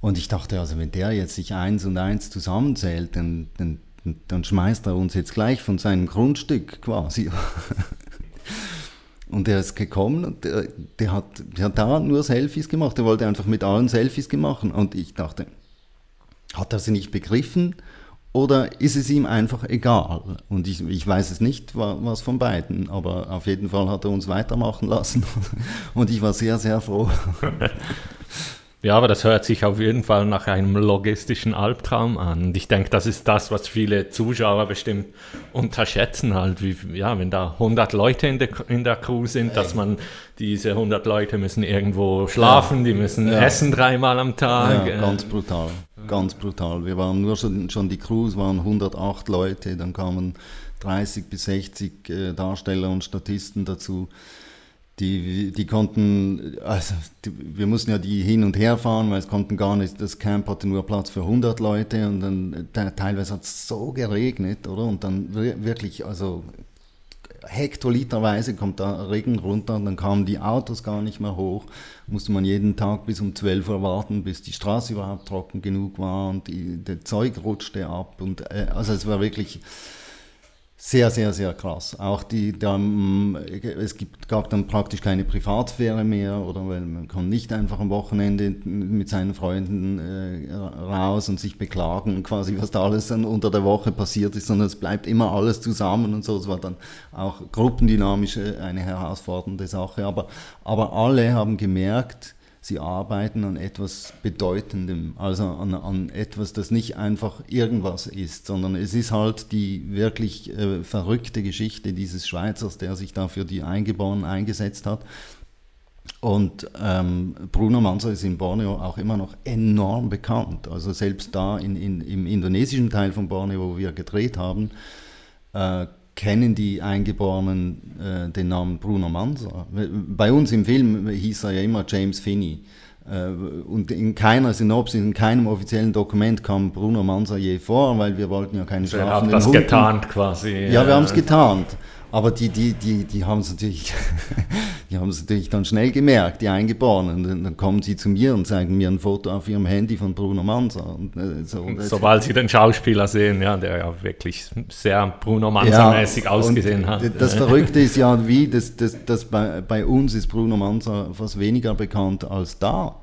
Und ich dachte, also wenn der jetzt sich eins und eins zusammenzählt, dann, dann dann schmeißt er uns jetzt gleich von seinem Grundstück quasi. Und er ist gekommen und der, der, hat, der hat da nur Selfies gemacht. Er wollte einfach mit allen Selfies machen. Und ich dachte, hat er sie nicht begriffen oder ist es ihm einfach egal? Und ich, ich weiß es nicht, was von beiden, aber auf jeden Fall hat er uns weitermachen lassen. Und ich war sehr, sehr froh. Ja, aber das hört sich auf jeden Fall nach einem logistischen Albtraum an. Und ich denke, das ist das, was viele Zuschauer bestimmt unterschätzen halt. Wie, ja, wenn da 100 Leute in der, in der Crew sind, dass man diese 100 Leute müssen irgendwo schlafen, die müssen ja. essen dreimal am Tag. Ja, ganz brutal, ganz brutal. Wir waren nur schon, schon die Crews waren 108 Leute, dann kamen 30 bis 60 äh, Darsteller und Statisten dazu die, die konnten, also die, wir mussten ja die hin und her fahren, weil es konnten gar nicht, das Camp hatte nur Platz für 100 Leute und dann teilweise hat es so geregnet, oder? Und dann wirklich, also hektoliterweise kommt da Regen runter und dann kamen die Autos gar nicht mehr hoch. Musste man jeden Tag bis um 12 Uhr warten, bis die Straße überhaupt trocken genug war und die, der Zeug rutschte ab. Und, äh, also es war wirklich sehr, sehr, sehr krass. Auch die, da, es gibt, gab dann praktisch keine Privatsphäre mehr, oder weil man kann nicht einfach am Wochenende mit seinen Freunden äh, raus und sich beklagen, quasi was da alles dann unter der Woche passiert ist, sondern es bleibt immer alles zusammen und so. Es war dann auch gruppendynamisch eine herausfordernde Sache. Aber, aber alle haben gemerkt, sie arbeiten an etwas Bedeutendem, also an, an, etwas, das nicht einfach irgendwas ist, sondern es ist halt die wirklich äh, verrückte Geschichte dieses Schweizers, der sich da für die Eingeborenen eingesetzt hat. Und ähm, Bruno Manso ist in Borneo auch immer noch enorm bekannt. Also selbst da in, in, im indonesischen Teil von Borneo, wo wir gedreht haben, äh, kennen die Eingeborenen äh, den Namen Bruno Manza. Bei uns im Film hieß er ja immer James Finney. Äh, und in keiner Synopsis, in keinem offiziellen Dokument kam Bruno Manza je vor, weil wir wollten ja keine schlafenden Hunden. Wir haben das getarnt quasi. Ja, wir haben es getarnt. Aber die, die, die, die haben es natürlich, die haben es natürlich dann schnell gemerkt, die Eingeborenen. Und dann kommen sie zu mir und zeigen mir ein Foto auf ihrem Handy von Bruno. Und, äh, so. sobald sie den Schauspieler sehen, ja, der ja wirklich sehr Bruno Manza-mäßig ja, ausgesehen hat. Das Verrückte ist ja, wie, das, das, das bei, bei uns ist Bruno Manza fast weniger bekannt als da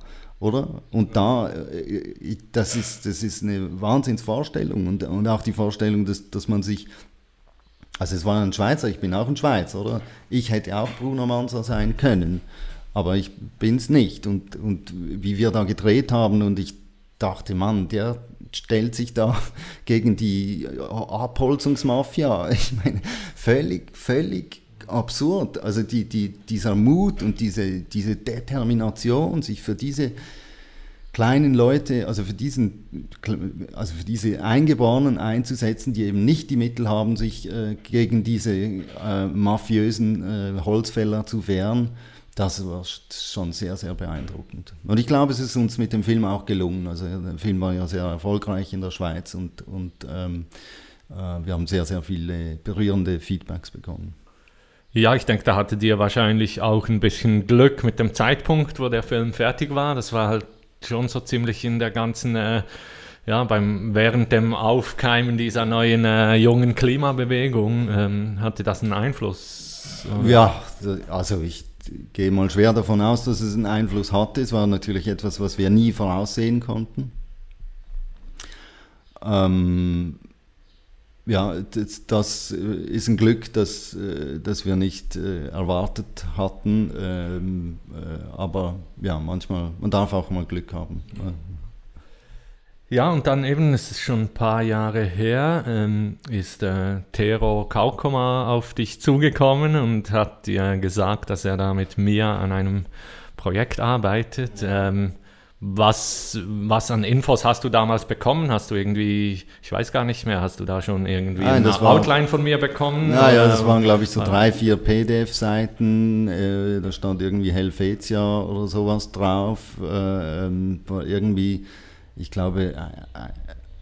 oder? Und da, äh, das ist, das ist eine Wahnsinnsvorstellung und, und auch die Vorstellung, dass, dass man sich also es war ein Schweizer, ich bin auch ein Schweizer, oder? Ich hätte auch Bruno Manza sein können, aber ich bin es nicht. Und, und wie wir da gedreht haben und ich dachte, Mann, der stellt sich da gegen die Abholzungsmafia. Ich meine, völlig, völlig absurd. Also die, die, dieser Mut und diese, diese Determination, sich für diese kleinen Leute, also für diesen, also für diese Eingeborenen einzusetzen, die eben nicht die Mittel haben, sich äh, gegen diese äh, mafiösen äh, Holzfäller zu wehren, das war schon sehr, sehr beeindruckend. Und ich glaube, es ist uns mit dem Film auch gelungen. Also der Film war ja sehr erfolgreich in der Schweiz und, und ähm, äh, wir haben sehr, sehr viele berührende Feedbacks bekommen. Ja, ich denke, da hattet ihr wahrscheinlich auch ein bisschen Glück mit dem Zeitpunkt, wo der Film fertig war. Das war halt schon so ziemlich in der ganzen, äh, ja, beim, während dem Aufkeimen dieser neuen äh, jungen Klimabewegung ähm, hatte das einen Einfluss. Ja, also ich gehe mal schwer davon aus, dass es einen Einfluss hatte. Es war natürlich etwas, was wir nie voraussehen konnten. Ähm, ja, das, das, ist ein Glück, das, äh, das wir nicht äh, erwartet hatten. Ähm, äh, aber ja, manchmal, man darf auch mal Glück haben. Ja, und dann eben, es ist schon ein paar Jahre her, ähm, ist äh, Tero Kaukoma auf dich zugekommen und hat dir gesagt, dass er da mit mir an einem Projekt arbeitet. Ähm, was, was an Infos hast du damals bekommen? Hast du irgendwie, ich weiß gar nicht mehr, hast du da schon irgendwie Nein, eine war, Outline von mir bekommen? Ja, ja, das waren glaube ich so drei, vier PDF-Seiten. Äh, da stand irgendwie Helvetia oder sowas drauf. Äh, ähm, irgendwie, ich glaube,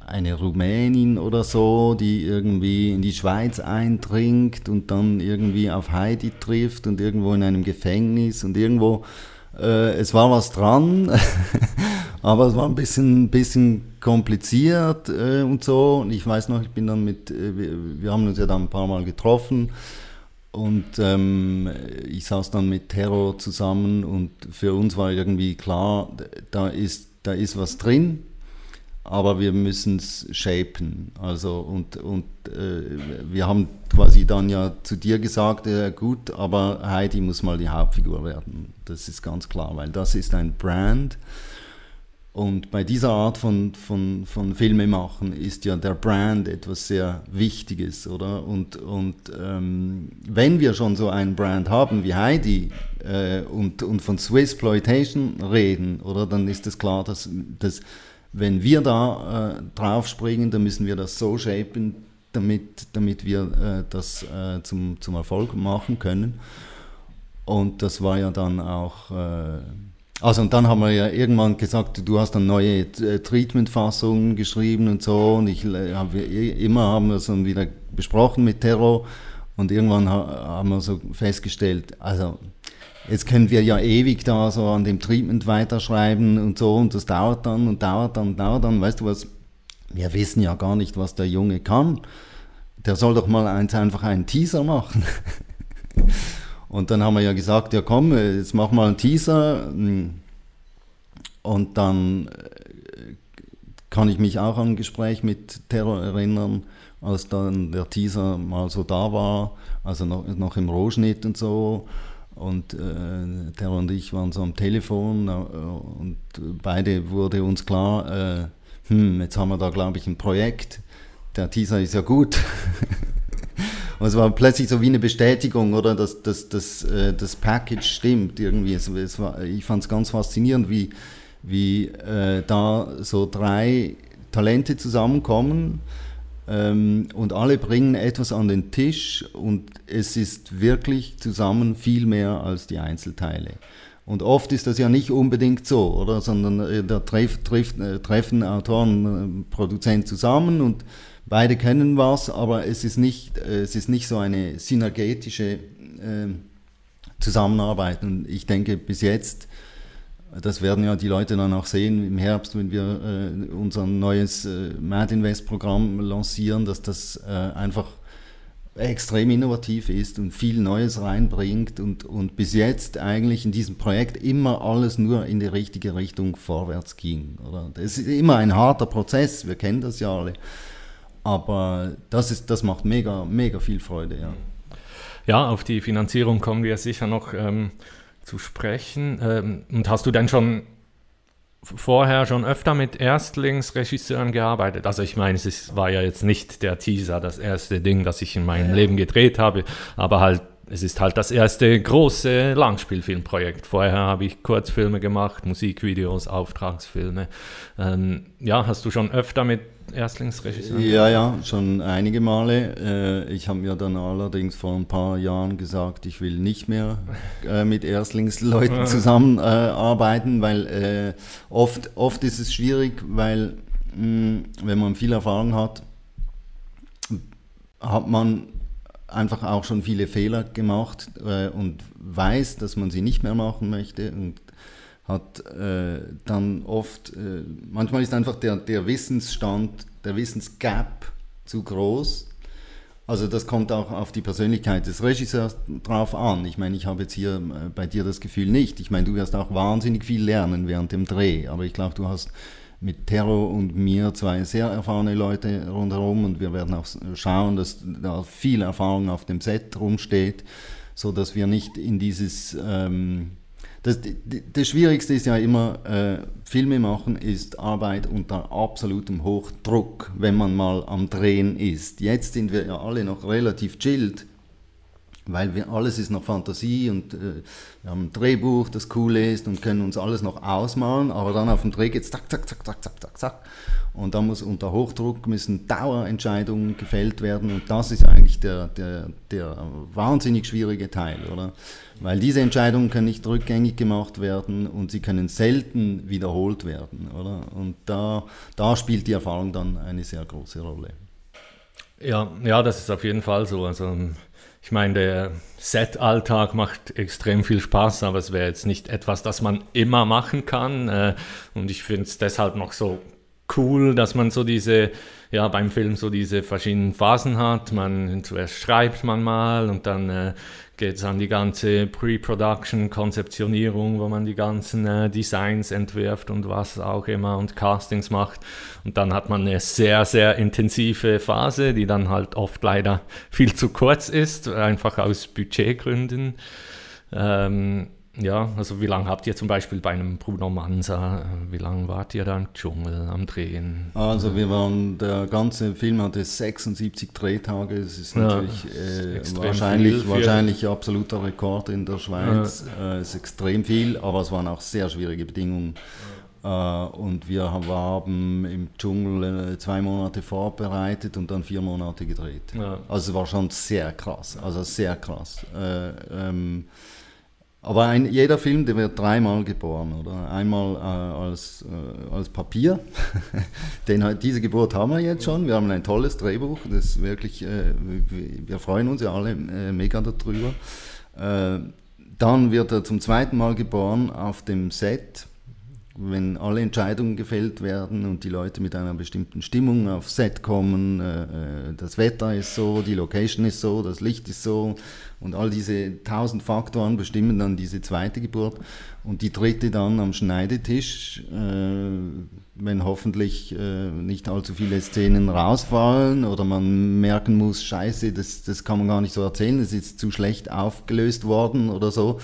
eine Rumänin oder so, die irgendwie in die Schweiz eindringt und dann irgendwie auf Heidi trifft und irgendwo in einem Gefängnis und irgendwo äh, es war was dran, aber es war ein bisschen, bisschen kompliziert äh, und so. Und ich weiß noch, ich bin dann mit, äh, wir, wir, haben uns ja dann ein paar Mal getroffen und ähm, ich saß dann mit Terror zusammen und für uns war irgendwie klar, da ist, da ist was drin aber wir müssen es shapen. Also und, und äh, wir haben quasi dann ja zu dir gesagt, äh, gut, aber Heidi muss mal die Hauptfigur werden. Das ist ganz klar, weil das ist ein Brand. Und bei dieser Art von, von, von Filme ist ja der Brand etwas sehr Wichtiges, oder? Und, und ähm, wenn wir schon so einen Brand haben wie Heidi äh, und, und von Swissploitation reden, oder, dann ist es klar, dass, dass wenn wir da äh, drauf springen, dann müssen wir das so shapen, damit, damit wir äh, das äh, zum, zum Erfolg machen können. Und das war ja dann auch, äh, also und dann haben wir ja irgendwann gesagt, du hast dann neue äh, Treatment-Fassungen geschrieben und so und ich äh, immer haben wir es dann wieder besprochen mit Terror und irgendwann haben wir so festgestellt, also Jetzt können wir ja ewig da so an dem Treatment weiterschreiben und so und das dauert dann und dauert dann und dauert dann. Weißt du was? Wir wissen ja gar nicht, was der Junge kann. Der soll doch mal eins, einfach einen Teaser machen. und dann haben wir ja gesagt, ja komm, jetzt mach mal einen Teaser. Und dann äh, kann ich mich auch an ein Gespräch mit Terror erinnern, als dann der Teaser mal so da war, also noch, noch im Rohschnitt und so. Und äh, Terra und ich waren so am Telefon äh, und beide wurde uns klar, äh, hm, jetzt haben wir da, glaube ich, ein Projekt. Der Teaser ist ja gut. und es war plötzlich so wie eine Bestätigung, oder, dass, dass, dass äh, das Package stimmt irgendwie. Es, es war, ich fand es ganz faszinierend, wie, wie äh, da so drei Talente zusammenkommen ähm, und alle bringen etwas an den Tisch und es ist wirklich zusammen viel mehr als die Einzelteile. Und oft ist das ja nicht unbedingt so, oder? Sondern äh, da treff, treff, äh, treffen Autoren, äh, Produzent zusammen und beide kennen was, aber es ist nicht, es ist nicht so eine synergetische ähm, Zusammenarbeit. Und ich denke, bis jetzt das werden ja die Leute dann auch sehen im Herbst, wenn wir unser neues Mad Invest Programm lancieren, dass das einfach extrem innovativ ist und viel Neues reinbringt und, und bis jetzt eigentlich in diesem Projekt immer alles nur in die richtige Richtung vorwärts ging. Oder? Das ist immer ein harter Prozess, wir kennen das ja alle. Aber das, ist, das macht mega, mega viel Freude. Ja, ja auf die Finanzierung kommen wir sicher noch. Ähm zu sprechen. Ähm, und hast du denn schon vorher schon öfter mit Erstlingsregisseuren gearbeitet? Also ich meine, es ist, war ja jetzt nicht der Teaser, das erste Ding, das ich in meinem ja. Leben gedreht habe, aber halt es ist halt das erste große Langspielfilmprojekt. Vorher habe ich Kurzfilme gemacht, Musikvideos, Auftragsfilme. Ähm, ja, hast du schon öfter mit Erstlingsregisseuren? Ja, ja, schon einige Male. Äh, ich habe mir dann allerdings vor ein paar Jahren gesagt, ich will nicht mehr äh, mit Erstlingsleuten zusammenarbeiten, äh, weil oft, oft ist es schwierig, weil wenn man viel Erfahrung hat, hat man einfach auch schon viele Fehler gemacht und weiß, dass man sie nicht mehr machen möchte und hat äh, dann oft, äh, manchmal ist einfach der, der Wissensstand, der Wissensgap zu groß. Also das kommt auch auf die Persönlichkeit des Regisseurs drauf an. Ich meine, ich habe jetzt hier äh, bei dir das Gefühl nicht. Ich meine, du wirst auch wahnsinnig viel lernen während dem Dreh, aber ich glaube, du hast mit Terro und mir zwei sehr erfahrene Leute rundherum und wir werden auch schauen, dass da viel Erfahrung auf dem Set rumsteht, so dass wir nicht in dieses ähm, das, das, Schwierigste ist ja immer, äh, Filme machen ist Arbeit unter absolutem Hochdruck, wenn man mal am Drehen ist. Jetzt sind wir ja alle noch relativ chillt weil wir, alles ist noch Fantasie und äh, wir haben ein Drehbuch, das cool ist und können uns alles noch ausmalen, aber dann auf dem Dreh geht es zack, zack, zack, zack, zack, zack, zack. Und da muss unter Hochdruck müssen Dauerentscheidungen gefällt werden und das ist eigentlich der, der, der wahnsinnig schwierige Teil, oder? Weil diese Entscheidungen können nicht rückgängig gemacht werden und sie können selten wiederholt werden, oder? Und da, da spielt die Erfahrung dann eine sehr große Rolle. Ja, ja, das ist auf jeden Fall so. Also ich meine, der Set-Alltag macht extrem viel Spaß, aber es wäre jetzt nicht etwas, das man immer machen kann. Äh, und ich finde es deshalb noch so cool, dass man so diese, ja, beim Film so diese verschiedenen Phasen hat. Man zuerst schreibt man mal und dann äh, geht es an die ganze Pre-Production, Konzeptionierung, wo man die ganzen äh, Designs entwirft und was auch immer und Castings macht. Und dann hat man eine sehr, sehr intensive Phase, die dann halt oft leider viel zu kurz ist, einfach aus Budgetgründen. Ähm, ja, also wie lange habt ihr zum Beispiel bei einem Bruno Mansa, wie lange wart ihr da im Dschungel am Drehen? Also wir waren, der ganze Film hatte 76 Drehtage, das ist natürlich äh, wahrscheinlich, wahrscheinlich absoluter Rekord in der Schweiz, ja. äh, ist extrem viel, aber es waren auch sehr schwierige Bedingungen. Ja. Äh, und wir haben im Dschungel äh, zwei Monate vorbereitet und dann vier Monate gedreht. Ja. Also es war schon sehr krass, also sehr krass. Äh, ähm, aber ein, jeder Film, der wird dreimal geboren, oder? Einmal äh, als, äh, als Papier. Den, diese Geburt haben wir jetzt schon. Wir haben ein tolles Drehbuch. Das wirklich, äh, wir freuen uns ja alle äh, mega darüber. Äh, dann wird er zum zweiten Mal geboren auf dem Set wenn alle Entscheidungen gefällt werden und die Leute mit einer bestimmten Stimmung aufs Set kommen, äh, äh, das Wetter ist so, die Location ist so, das Licht ist so und all diese tausend Faktoren bestimmen dann diese zweite Geburt und die dritte dann am Schneidetisch, äh, wenn hoffentlich äh, nicht allzu viele Szenen rausfallen oder man merken muss, scheiße, das, das kann man gar nicht so erzählen, das ist zu schlecht aufgelöst worden oder so.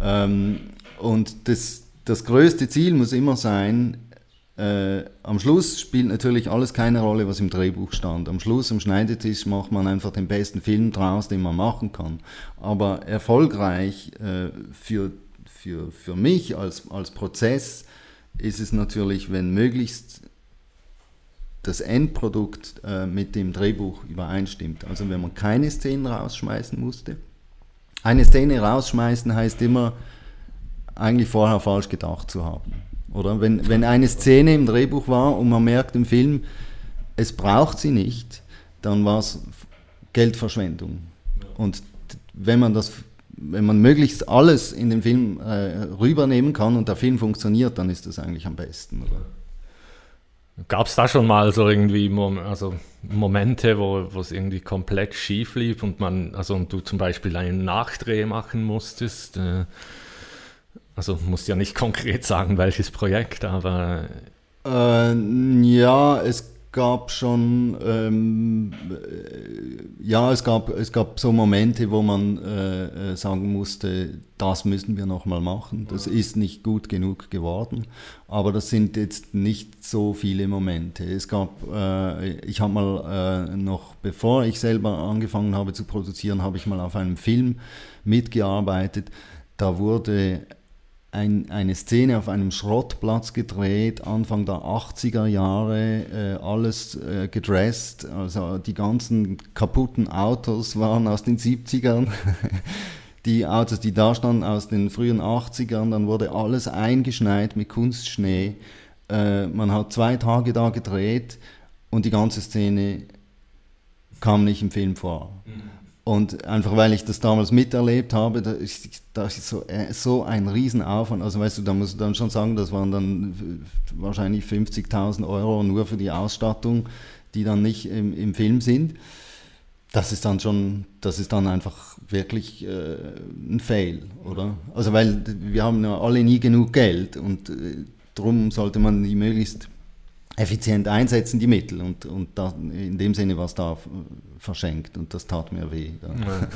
Ähm, und das das größte Ziel muss immer sein, äh, am Schluss spielt natürlich alles keine Rolle, was im Drehbuch stand. Am Schluss, am Schneidetisch, macht man einfach den besten Film draus, den man machen kann. Aber erfolgreich äh, für, für, für mich als, als Prozess ist es natürlich, wenn möglichst das Endprodukt äh, mit dem Drehbuch übereinstimmt. Also wenn man keine Szenen rausschmeißen musste. Eine Szene rausschmeißen heißt immer, eigentlich vorher falsch gedacht zu haben. Oder wenn, wenn eine Szene im Drehbuch war und man merkt im Film, es braucht sie nicht, dann war es Geldverschwendung. Und wenn man das wenn man möglichst alles in den Film äh, rübernehmen kann und der Film funktioniert, dann ist das eigentlich am besten. Gab es da schon mal so irgendwie Mom also Momente, wo es irgendwie komplett schief lief und man, also und du zum Beispiel einen Nachdreh machen musstest? Äh also musst ja nicht konkret sagen, welches Projekt, aber. Äh, ja, es gab schon, ähm, äh, ja, es gab, es gab so Momente, wo man äh, äh sagen musste, das müssen wir nochmal machen. Das ist nicht gut genug geworden, aber das sind jetzt nicht so viele Momente. Es gab, äh, ich habe mal äh, noch, bevor ich selber angefangen habe zu produzieren, habe ich mal auf einem Film mitgearbeitet. Da wurde ein, eine Szene auf einem Schrottplatz gedreht, Anfang der 80er Jahre, äh, alles äh, gedresst, also die ganzen kaputten Autos waren aus den 70ern, die Autos, die da standen, aus den frühen 80ern, dann wurde alles eingeschneit mit Kunstschnee. Äh, man hat zwei Tage da gedreht und die ganze Szene kam nicht im Film vor. Mhm. Und einfach weil ich das damals miterlebt habe, da ist, da ist so, äh, so ein Riesenaufwand. Also weißt du, da musst du dann schon sagen, das waren dann wahrscheinlich 50.000 Euro nur für die Ausstattung, die dann nicht im, im, Film sind. Das ist dann schon, das ist dann einfach wirklich äh, ein Fail, oder? Also weil wir haben ja alle nie genug Geld und äh, darum sollte man die möglichst effizient einsetzen, die Mittel. Und, und da, in dem Sinne war es da verschenkt und das tat mir weh. Ja.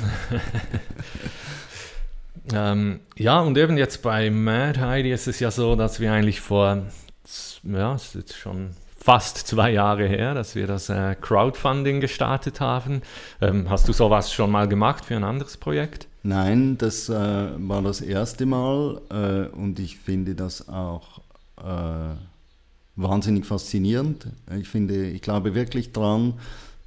ähm, ja, und eben jetzt bei Mad Heidi ist es ja so, dass wir eigentlich vor, ja, es ist jetzt schon fast zwei Jahre her, dass wir das äh, Crowdfunding gestartet haben. Ähm, hast du sowas schon mal gemacht für ein anderes Projekt? Nein, das äh, war das erste Mal äh, und ich finde das auch äh, wahnsinnig faszinierend. Ich finde, ich glaube wirklich dran,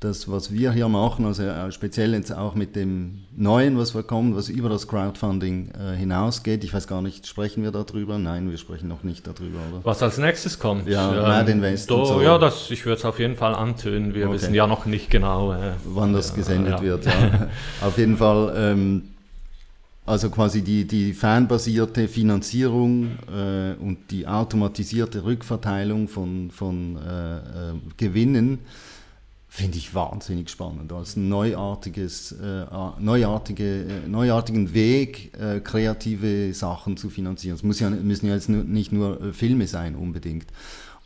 dass was wir hier machen, also äh, speziell jetzt auch mit dem Neuen, was wir kommen, was über das Crowdfunding äh, hinausgeht. Ich weiß gar nicht, sprechen wir darüber? Nein, wir sprechen noch nicht darüber, oder? Was als nächstes kommt? Ja, ähm, Mad Invest do, so. Ja, das, ich würde es auf jeden Fall antönen. Wir okay. wissen ja noch nicht genau, äh, wann das gesendet ja. wird. Ja. auf jeden Fall ähm, also quasi die, die fanbasierte Finanzierung äh, und die automatisierte Rückverteilung von, von äh, äh, Gewinnen finde ich wahnsinnig spannend. Als neuartiges, äh, neuartige, äh, neuartigen Weg, äh, kreative Sachen zu finanzieren. Es muss ja, müssen ja jetzt nicht nur Filme sein unbedingt,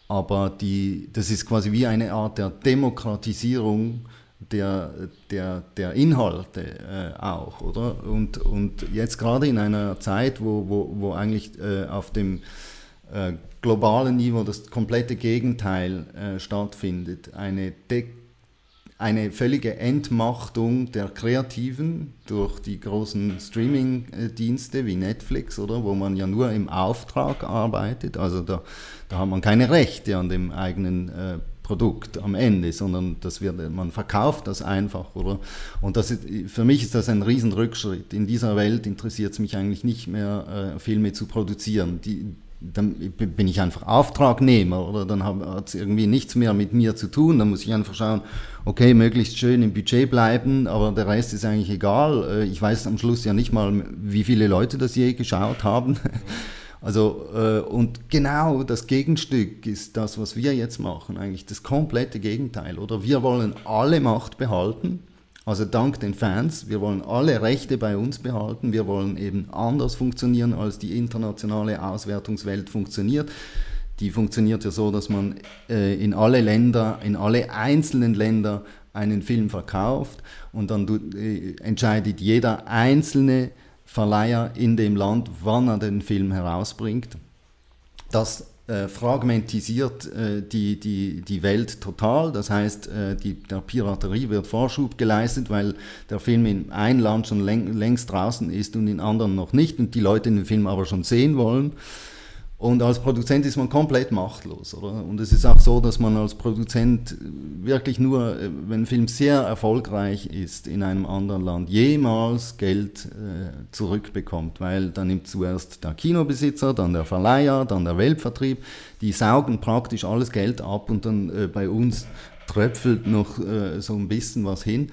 aber die, das ist quasi wie eine Art der Demokratisierung der, der, der Inhalte äh, auch, oder? Und, und jetzt gerade in einer Zeit, wo, wo, wo eigentlich äh, auf dem äh, globalen Niveau das komplette Gegenteil äh, stattfindet, eine, eine völlige Entmachtung der Kreativen durch die großen Streaming-Dienste wie Netflix, oder? Wo man ja nur im Auftrag arbeitet, also da, da hat man keine Rechte an dem eigenen äh, Produkt am Ende, sondern das wird, man verkauft das einfach, oder? Und das ist, für mich ist das ein Riesenrückschritt. In dieser Welt interessiert es mich eigentlich nicht mehr, äh, Filme zu produzieren. Die, dann bin ich einfach Auftragnehmer oder dann hat es irgendwie nichts mehr mit mir zu tun. Dann muss ich einfach schauen, okay, möglichst schön im Budget bleiben, aber der Rest ist eigentlich egal. Äh, ich weiß am Schluss ja nicht mal, wie viele Leute das je geschaut haben. Also, äh, und genau das Gegenstück ist das, was wir jetzt machen, eigentlich das komplette Gegenteil. Oder wir wollen alle Macht behalten, also dank den Fans, wir wollen alle Rechte bei uns behalten, wir wollen eben anders funktionieren, als die internationale Auswertungswelt funktioniert. Die funktioniert ja so, dass man äh, in alle Länder, in alle einzelnen Länder einen Film verkauft und dann äh, entscheidet jeder einzelne Verleiher in dem Land, wann er den Film herausbringt. Das äh, fragmentisiert äh, die, die, die Welt total. Das heißt, äh, die, der Piraterie wird Vorschub geleistet, weil der Film in einem Land schon läng, längst draußen ist und in anderen noch nicht und die Leute den Film aber schon sehen wollen. Und als Produzent ist man komplett machtlos. Oder? Und es ist auch so, dass man als Produzent wirklich nur, äh, wenn ein Film sehr erfolgreich ist in einem anderen Land, jemals Geld äh, zurückbekommt. Weil dann nimmt zuerst der Kinobesitzer, dann der Verleiher, dann der Weltvertrieb. Die saugen praktisch alles Geld ab und dann äh, bei uns tröpfelt noch äh, so ein bisschen was hin.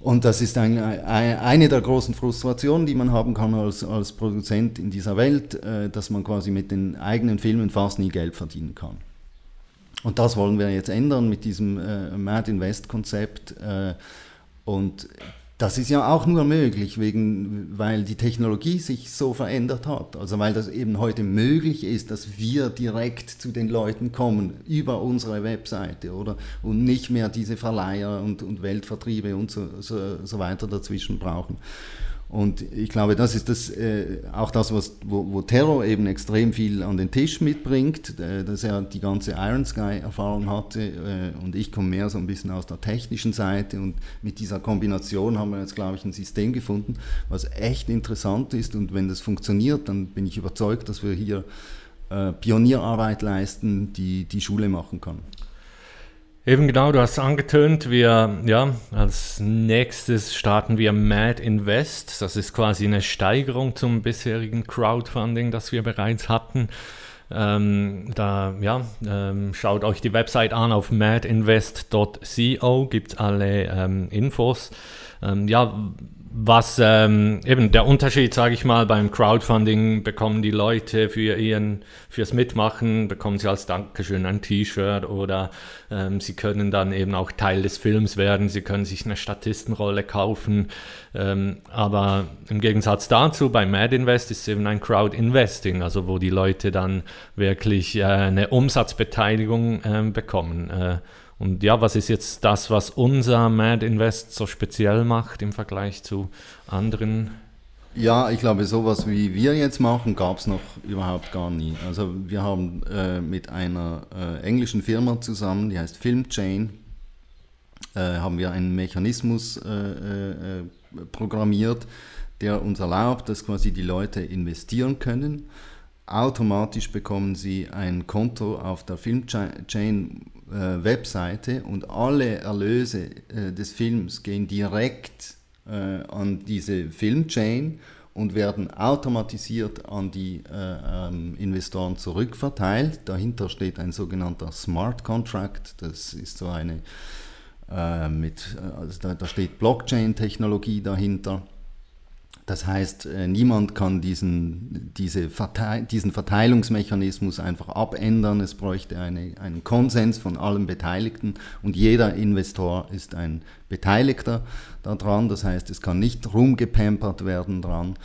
Und das ist ein, eine der großen Frustrationen, die man haben kann als, als Produzent in dieser Welt, äh, dass man quasi mit den eigenen Filmen fast nie Geld verdienen kann. Und das wollen wir jetzt ändern mit diesem äh, Mad Invest Konzept. Äh, und das ist ja auch nur möglich, wegen, weil die Technologie sich so verändert hat. Also weil das eben heute möglich ist, dass wir direkt zu den Leuten kommen über unsere Webseite oder und nicht mehr diese Verleiher und, und Weltvertriebe und so, so, so weiter dazwischen brauchen. Und ich glaube, das ist das, äh, auch das, was, wo, wo Terror eben extrem viel an den Tisch mitbringt, äh, dass er die ganze Iron Sky-Erfahrung hatte äh, und ich komme mehr so ein bisschen aus der technischen Seite und mit dieser Kombination haben wir jetzt, glaube ich, ein System gefunden, was echt interessant ist und wenn das funktioniert, dann bin ich überzeugt, dass wir hier äh, Pionierarbeit leisten, die die Schule machen kann. Eben genau, du hast angetönt, wir, ja, als nächstes starten wir Mad Invest. Das ist quasi eine Steigerung zum bisherigen Crowdfunding, das wir bereits hatten. Ähm, da, ja, ähm, schaut euch die Website an auf madinvest.co, gibt es alle ähm, Infos. Ähm, ja, was ähm, eben der Unterschied, sage ich mal, beim Crowdfunding bekommen die Leute für ihren fürs Mitmachen bekommen sie als Dankeschön ein T-Shirt oder ähm, sie können dann eben auch Teil des Films werden. Sie können sich eine Statistenrolle kaufen. Ähm, aber im Gegensatz dazu bei Mad Invest ist es eben ein Crowd Investing, also wo die Leute dann wirklich äh, eine Umsatzbeteiligung äh, bekommen. Äh, und ja, was ist jetzt das, was unser Mad Invest so speziell macht im Vergleich zu anderen? Ja, ich glaube, sowas wie wir jetzt machen, gab es noch überhaupt gar nie. Also wir haben äh, mit einer äh, englischen Firma zusammen, die heißt Filmchain, äh, haben wir einen Mechanismus äh, äh, programmiert, der uns erlaubt, dass quasi die Leute investieren können. Automatisch bekommen sie ein Konto auf der Filmchain äh, Webseite und alle Erlöse äh, des Films gehen direkt äh, an diese Filmchain und werden automatisiert an die äh, ähm, Investoren zurückverteilt. Dahinter steht ein sogenannter Smart Contract. Das ist so eine äh, mit, äh, also da, da steht Blockchain-Technologie dahinter das heißt, äh, niemand kann diesen, diese Verteil diesen Verteilungsmechanismus einfach abändern. Es bräuchte eine, einen Konsens von allen Beteiligten und jeder Investor ist ein Beteiligter daran. Das heißt, es kann nicht rumgepampert werden dran.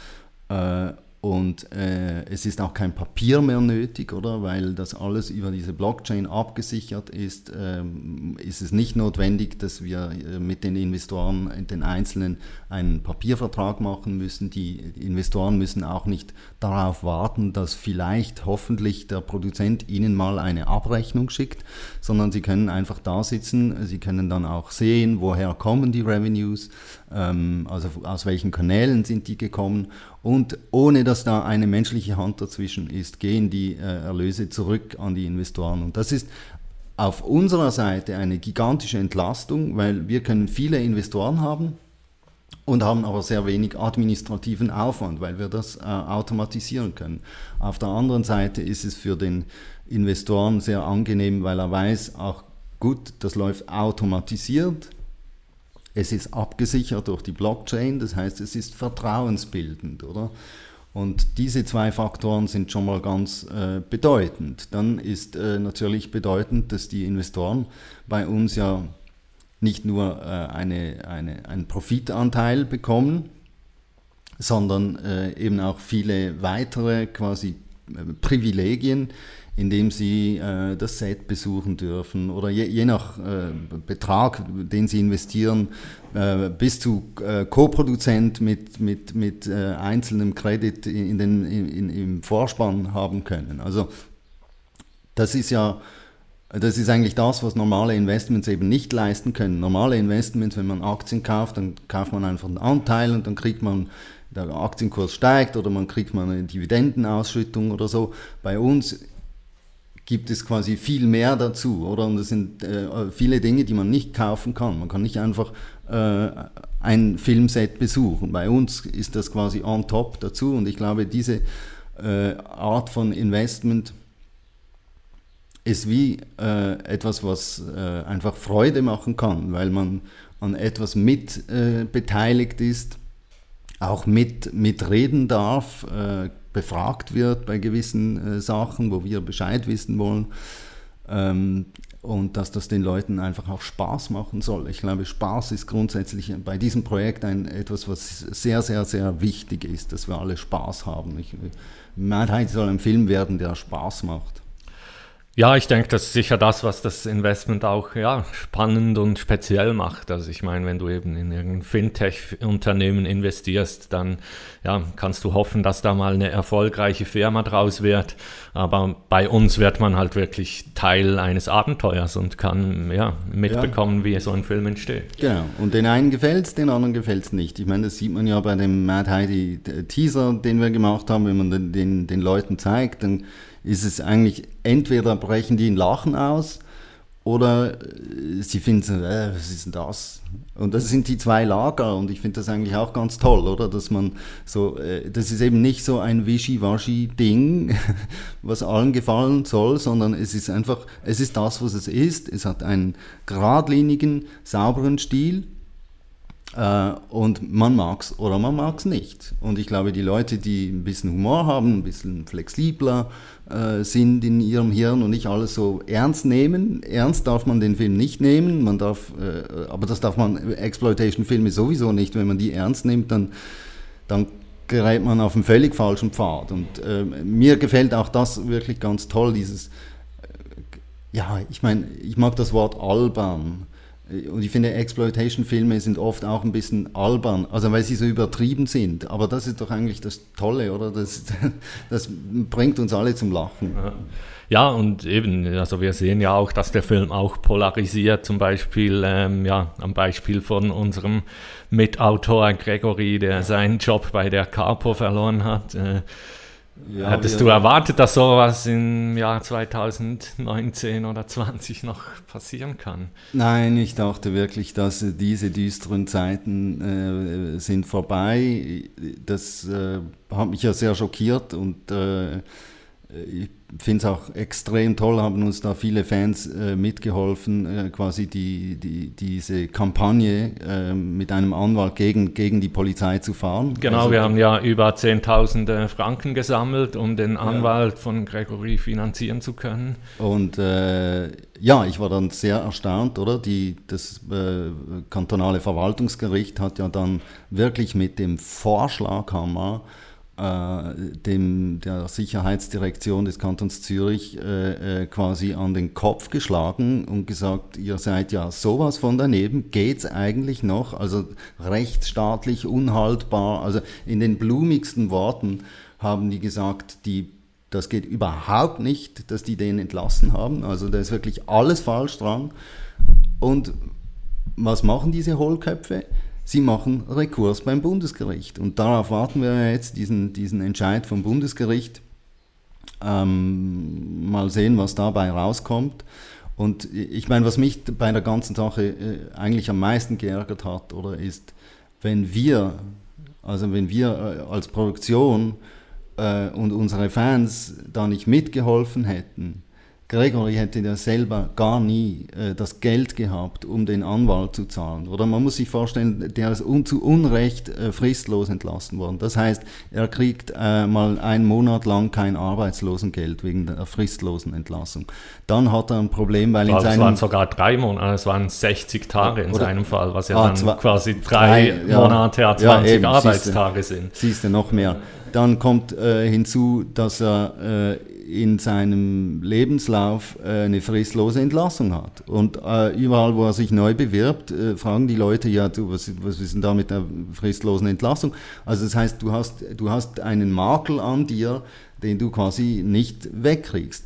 Äh, und äh, es ist auch kein Papier mehr nötig, oder? Weil das alles über diese Blockchain abgesichert ist, ähm, ist es nicht notwendig, dass wir äh, mit den Investoren, den Einzelnen, einen Papiervertrag machen müssen. Die Investoren müssen auch nicht darauf warten, dass vielleicht hoffentlich der Produzent ihnen mal eine Abrechnung schickt, sondern sie können einfach da sitzen. Sie können dann auch sehen, woher kommen die Revenues, ähm, also aus welchen Kanälen sind die gekommen und ohne dass da eine menschliche Hand dazwischen ist, gehen die äh, Erlöse zurück an die Investoren. Und das ist auf unserer Seite eine gigantische Entlastung, weil wir können viele Investoren haben und haben aber sehr wenig administrativen Aufwand, weil wir das äh, automatisieren können. Auf der anderen Seite ist es für den Investoren sehr angenehm, weil er weiß, auch gut, das läuft automatisiert es ist abgesichert durch die Blockchain, das heißt, es ist vertrauensbildend, oder? Und diese zwei Faktoren sind schon mal ganz äh, bedeutend. Dann ist äh, natürlich bedeutend, dass die Investoren bei uns ja nicht nur äh, eine, eine, einen Profitanteil bekommen, sondern äh, eben auch viele weitere quasi äh, Privilegien, indem sie äh, das Set besuchen dürfen oder je, je nach äh, Betrag, den sie investieren, äh, bis zu äh, Co-Produzent mit, mit, mit äh, einzelnem Kredit in den, in, im Vorspann haben können. Also das ist ja das ist eigentlich das, was normale Investments eben nicht leisten können. Normale Investments, wenn man Aktien kauft, dann kauft man einfach einen Anteil und dann kriegt man der Aktienkurs steigt oder man kriegt mal eine Dividendenausschüttung oder so. Bei uns gibt es quasi viel mehr dazu, oder? Und es sind äh, viele Dinge, die man nicht kaufen kann. Man kann nicht einfach äh, ein Filmset besuchen. Bei uns ist das quasi on top dazu und ich glaube, diese äh, Art von Investment ist wie äh, etwas, was äh, einfach Freude machen kann, weil man an etwas mit äh, beteiligt ist, auch mit mitreden darf, befragt wird bei gewissen äh, Sachen, wo wir Bescheid wissen wollen. Ähm, und dass das den Leuten einfach auch Spaß machen soll. Ich glaube, Spaß ist grundsätzlich bei diesem Projekt ein, etwas, was sehr, sehr, sehr wichtig ist, dass wir alle Spaß haben. Ich, Mad soll ein Film werden, der Spaß macht. Ja, ich denke, das ist sicher das, was das Investment auch ja, spannend und speziell macht. Also ich meine, wenn du eben in irgendein Fintech-Unternehmen investierst, dann ja, kannst du hoffen, dass da mal eine erfolgreiche Firma draus wird. Aber bei uns wird man halt wirklich Teil eines Abenteuers und kann ja, mitbekommen, ja. wie so ein Film entsteht. Genau, und den einen gefällt es, den anderen gefällt es nicht. Ich meine, das sieht man ja bei dem Mad Heidi Teaser, den wir gemacht haben, wenn man den, den, den Leuten zeigt, dann ist es eigentlich entweder brechen die in Lachen aus oder äh, sie finden, äh, was ist denn das? Und das sind die zwei Lager und ich finde das eigentlich auch ganz toll, oder? Dass man so, äh, das ist eben nicht so ein Wischiwaschi-Ding, was allen gefallen soll, sondern es ist einfach, es ist das, was es ist. Es hat einen geradlinigen, sauberen Stil äh, und man mag es oder man mag es nicht. Und ich glaube, die Leute, die ein bisschen Humor haben, ein bisschen flexibler äh, sind in ihrem Hirn und nicht alles so ernst nehmen. Ernst darf man den Film nicht nehmen, man darf, äh, aber das darf man Exploitation-Filme sowieso nicht. Wenn man die ernst nimmt, dann, dann gerät man auf einen völlig falschen Pfad. Und äh, mir gefällt auch das wirklich ganz toll, dieses, äh, ja, ich meine, ich mag das Wort albern. Und ich finde, Exploitation-Filme sind oft auch ein bisschen albern, also weil sie so übertrieben sind. Aber das ist doch eigentlich das Tolle, oder? Das, das bringt uns alle zum Lachen. Ja, und eben, also wir sehen ja auch, dass der Film auch polarisiert, zum Beispiel ähm, ja, am Beispiel von unserem Mitautor Gregory, der seinen Job bei der Capo verloren hat. Äh, ja, Hättest du erwartet, dass sowas im Jahr 2019 oder 2020 noch passieren kann? Nein, ich dachte wirklich, dass diese düsteren Zeiten äh, sind vorbei. Das äh, hat mich ja sehr schockiert und äh, ich finde es auch extrem toll, haben uns da viele Fans äh, mitgeholfen, äh, quasi die, die, diese Kampagne äh, mit einem Anwalt gegen, gegen die Polizei zu fahren. Genau, also, wir haben ja über 10.000 Franken gesammelt, um den Anwalt ja. von Gregory finanzieren zu können. Und äh, ja, ich war dann sehr erstaunt, oder? Die, das äh, kantonale Verwaltungsgericht hat ja dann wirklich mit dem Vorschlaghammer äh, dem, der Sicherheitsdirektion des Kantons Zürich äh, äh, quasi an den Kopf geschlagen und gesagt, ihr seid ja sowas von daneben, geht es eigentlich noch? Also rechtsstaatlich unhaltbar, also in den blumigsten Worten haben die gesagt, die das geht überhaupt nicht, dass die den entlassen haben. Also da ist wirklich alles falsch dran. Und was machen diese Hohlköpfe? Sie machen Rekurs beim Bundesgericht. Und darauf warten wir jetzt, diesen, diesen Entscheid vom Bundesgericht. Ähm, mal sehen, was dabei rauskommt. Und ich meine, was mich bei der ganzen Sache äh, eigentlich am meisten geärgert hat, oder ist, wenn wir, also wenn wir äh, als Produktion äh, und unsere Fans da nicht mitgeholfen hätten, Gregory hätte ja selber gar nie äh, das Geld gehabt, um den Anwalt zu zahlen. Oder man muss sich vorstellen, der ist un zu Unrecht äh, fristlos entlassen worden. Das heißt, er kriegt äh, mal einen Monat lang kein Arbeitslosengeld wegen der fristlosen Entlassung. Dann hat er ein Problem, weil in seinem... Es waren sogar drei Monate, es waren 60 Tage in oder, seinem Fall, was ja ah, dann zwei, quasi drei, drei Monate, ja, 20 ja, eben, Arbeitstage siehste, sind. Siehst du, noch mehr. Dann kommt äh, hinzu, dass er äh, in seinem Lebenslauf äh, eine fristlose Entlassung hat. Und äh, überall, wo er sich neu bewirbt, äh, fragen die Leute, ja, du, was, was ist denn da mit der fristlosen Entlassung? Also das heißt, du hast, du hast einen Makel an dir, den du quasi nicht wegkriegst.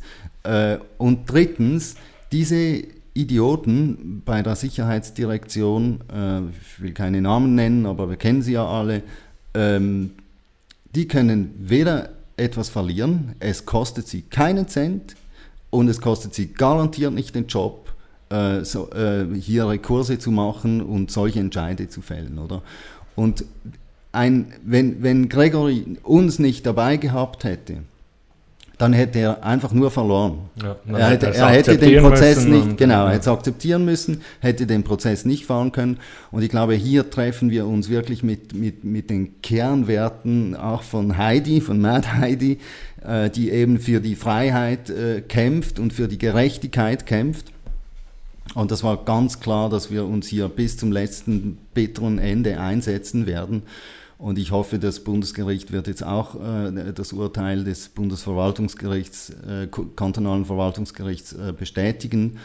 Und drittens, diese Idioten bei der Sicherheitsdirektion, ich will keine Namen nennen, aber wir kennen sie ja alle, ähm, die können weder etwas verlieren. Es kostet sie keinen Cent und es kostet sie garantiert nicht den Job, äh, so, äh, hier Rekurse zu machen und solche Entscheide zu fällen, oder? Und ein, wenn, wenn Gregory uns nicht dabei gehabt hätte, dann hätte er einfach nur verloren. Ja, er hätte, er hätte den Prozess nicht, genau, er hätte es akzeptieren müssen, hätte den Prozess nicht fahren können. Und ich glaube, hier treffen wir uns wirklich mit, mit, mit den Kernwerten auch von Heidi, von Mad Heidi, äh, die eben für die Freiheit äh, kämpft und für die Gerechtigkeit kämpft. Und das war ganz klar, dass wir uns hier bis zum letzten bitteren Ende einsetzen werden. Und ich hoffe, das Bundesgericht wird jetzt auch äh, das Urteil des Bundesverwaltungsgerichts, äh, kantonalen Verwaltungsgerichts äh, bestätigen.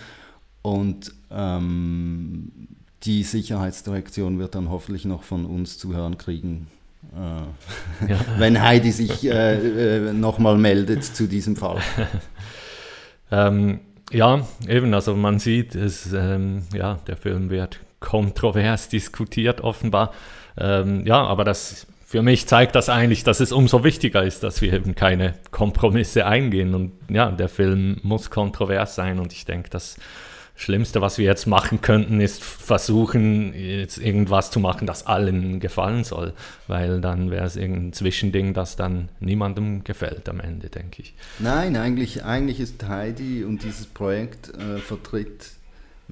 Und ähm, die Sicherheitsdirektion wird dann hoffentlich noch von uns zu hören kriegen, äh, ja. wenn Heidi sich äh, äh, nochmal meldet zu diesem Fall. ähm, ja, eben, also man sieht, es, ähm, ja, der Film wird kontrovers diskutiert offenbar. Ähm, ja, aber das für mich zeigt das eigentlich, dass es umso wichtiger ist, dass wir eben keine Kompromisse eingehen. Und ja, der Film muss kontrovers sein und ich denke, das Schlimmste, was wir jetzt machen könnten, ist versuchen, jetzt irgendwas zu machen, das allen gefallen soll, weil dann wäre es irgendein Zwischending, das dann niemandem gefällt am Ende, denke ich. Nein, eigentlich, eigentlich ist Heidi und dieses Projekt äh, vertritt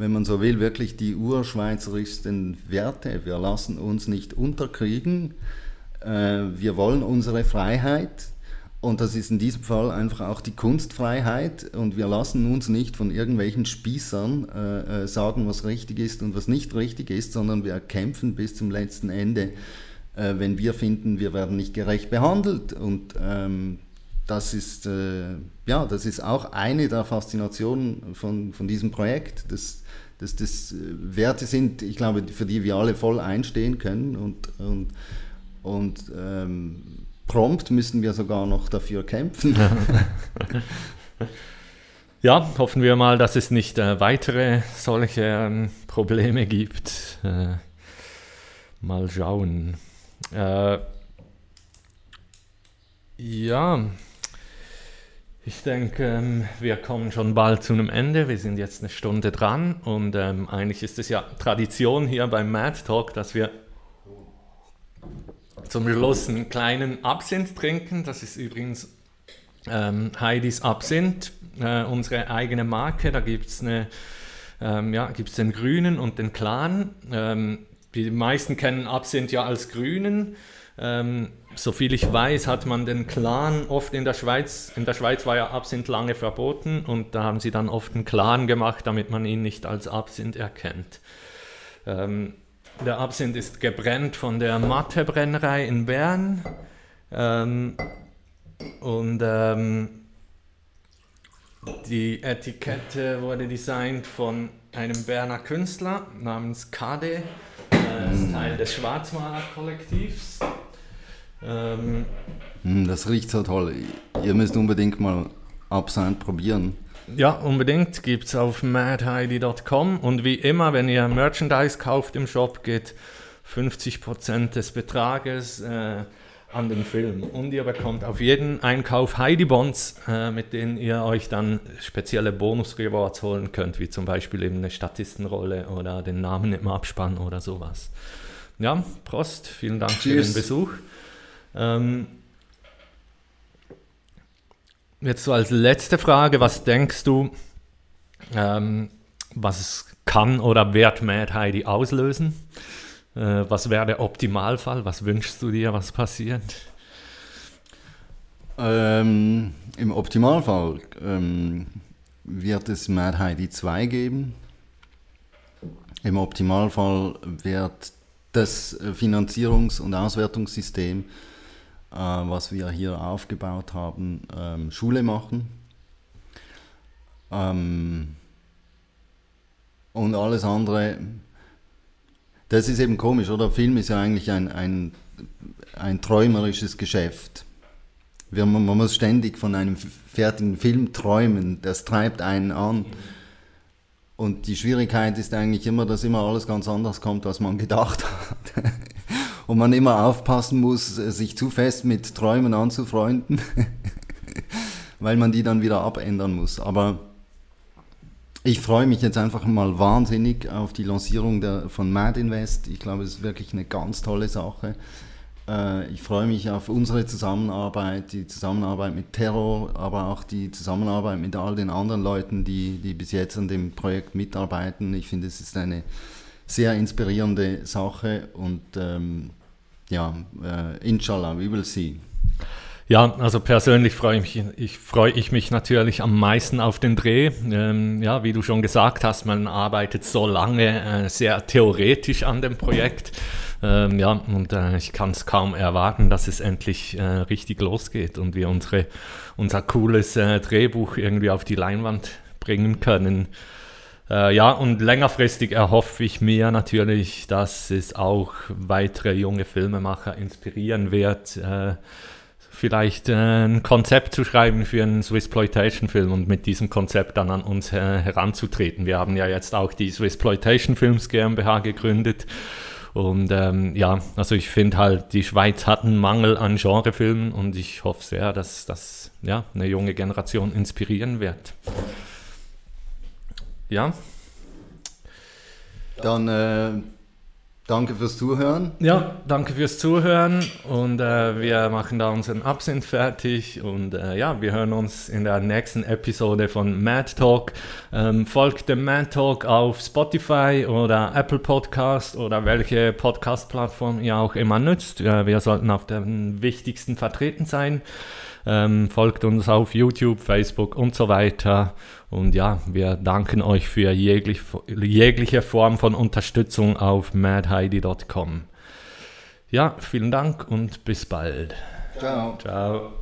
wenn man so will, wirklich die urschweizerischsten Werte. Wir lassen uns nicht unterkriegen. Äh, wir wollen unsere Freiheit. Und das ist in diesem Fall einfach auch die Kunstfreiheit. Und wir lassen uns nicht von irgendwelchen Spießern äh, äh, sagen, was richtig ist und was nicht richtig ist, sondern wir kämpfen bis zum letzten Ende, wenn wir finden, wir werden nicht gerecht behandelt. Und ähm, das ist, äh, ja, das ist auch eine der Faszinationen von, von diesem Projekt, dass, dass das äh, Werte sind, ich glaube, für die wir alle voll einstehen können und, und, und ähm, prompt müssen wir sogar noch dafür kämpfen. Ja, hoffen wir mal, dass es nicht äh, weitere solche ähm, Probleme gibt. Äh, mal schauen. Äh, ja, ich denke, ähm, wir kommen schon bald zu einem Ende. Wir sind jetzt eine Stunde dran und ähm, eigentlich ist es ja Tradition hier beim Mad Talk, dass wir zum Schluss einen kleinen Absinth trinken. Das ist übrigens ähm, Heidis Absinth, äh, unsere eigene Marke. Da gibt es ähm, ja, den grünen und den klaren. Ähm, die meisten kennen Absinth ja als grünen. Ähm, soviel ich weiß, hat man den Clan oft in der Schweiz, in der Schweiz war ja Absinth lange verboten und da haben sie dann oft einen Clan gemacht, damit man ihn nicht als Absinth erkennt. Ähm, der Absinth ist gebrennt von der Mattebrennerei in Bern ähm, und ähm, die Etikette wurde designt von einem Berner Künstler namens Kade, äh, Teil des Schwarzmaler-Kollektivs. Ähm, hm, das riecht so toll. Ihr müsst unbedingt mal Absent probieren. Ja, unbedingt. Gibt es auf madheidi.com. Und wie immer, wenn ihr Merchandise kauft im Shop, geht 50% des Betrages äh, an den Film. Und ihr bekommt auf jeden Einkauf Heidi-Bonds, äh, mit denen ihr euch dann spezielle Bonus-Rewards holen könnt, wie zum Beispiel eben eine Statistenrolle oder den Namen im Abspann oder sowas. Ja, Prost, vielen Dank Cheers. für den Besuch. Ähm, jetzt so als letzte Frage, was denkst du, ähm, was kann oder wird Mad Heidi auslösen? Äh, was wäre der Optimalfall? Was wünschst du dir, was passiert? Ähm, Im Optimalfall ähm, wird es Mad Heidi 2 geben. Im Optimalfall wird das Finanzierungs- und Auswertungssystem äh, was wir hier aufgebaut haben, ähm, Schule machen. Ähm, und alles andere, das ist eben komisch, oder? Film ist ja eigentlich ein, ein, ein träumerisches Geschäft. Wir, man muss ständig von einem fertigen Film träumen, das treibt einen an. Und die Schwierigkeit ist eigentlich immer, dass immer alles ganz anders kommt, als man gedacht hat und man immer aufpassen muss, äh, sich zu fest mit Träumen anzufreunden, weil man die dann wieder abändern muss. Aber ich freue mich jetzt einfach mal wahnsinnig auf die Lancierung der, von Mad Invest. Ich glaube, es ist wirklich eine ganz tolle Sache. Äh, ich freue mich auf unsere Zusammenarbeit, die Zusammenarbeit mit Terror, aber auch die Zusammenarbeit mit all den anderen Leuten, die, die bis jetzt an dem Projekt mitarbeiten. Ich finde, es ist eine sehr inspirierende Sache und ähm, ja, äh, inshallah, we will see. Ja, also persönlich freue ich mich, ich freue ich mich natürlich am meisten auf den Dreh. Ähm, ja, wie du schon gesagt hast, man arbeitet so lange äh, sehr theoretisch an dem Projekt. Ähm, ja, und äh, ich kann es kaum erwarten, dass es endlich äh, richtig losgeht und wir unsere, unser cooles äh, Drehbuch irgendwie auf die Leinwand bringen können. Äh, ja, und längerfristig erhoffe ich mir natürlich, dass es auch weitere junge Filmemacher inspirieren wird äh, vielleicht äh, ein Konzept zu schreiben für einen Swissploitation-Film und mit diesem Konzept dann an uns heranzutreten. Wir haben ja jetzt auch die Swissploitation Films GmbH gegründet. Und ähm, ja, also ich finde halt, die Schweiz hat einen Mangel an Genrefilmen und ich hoffe sehr, dass das ja, eine junge Generation inspirieren wird. Ja. Dann äh Danke fürs Zuhören. Ja, danke fürs Zuhören und äh, wir machen da unseren Absinn fertig und äh, ja, wir hören uns in der nächsten Episode von Mad Talk. Ähm, folgt dem Mad Talk auf Spotify oder Apple Podcast oder welche Podcast-Plattform ihr auch immer nützt. Äh, wir sollten auf den wichtigsten vertreten sein. Ähm, folgt uns auf YouTube, Facebook und so weiter. Und ja, wir danken euch für jeglich, jegliche Form von Unterstützung auf madheidi.com. Ja, vielen Dank und bis bald. Ciao. Ciao.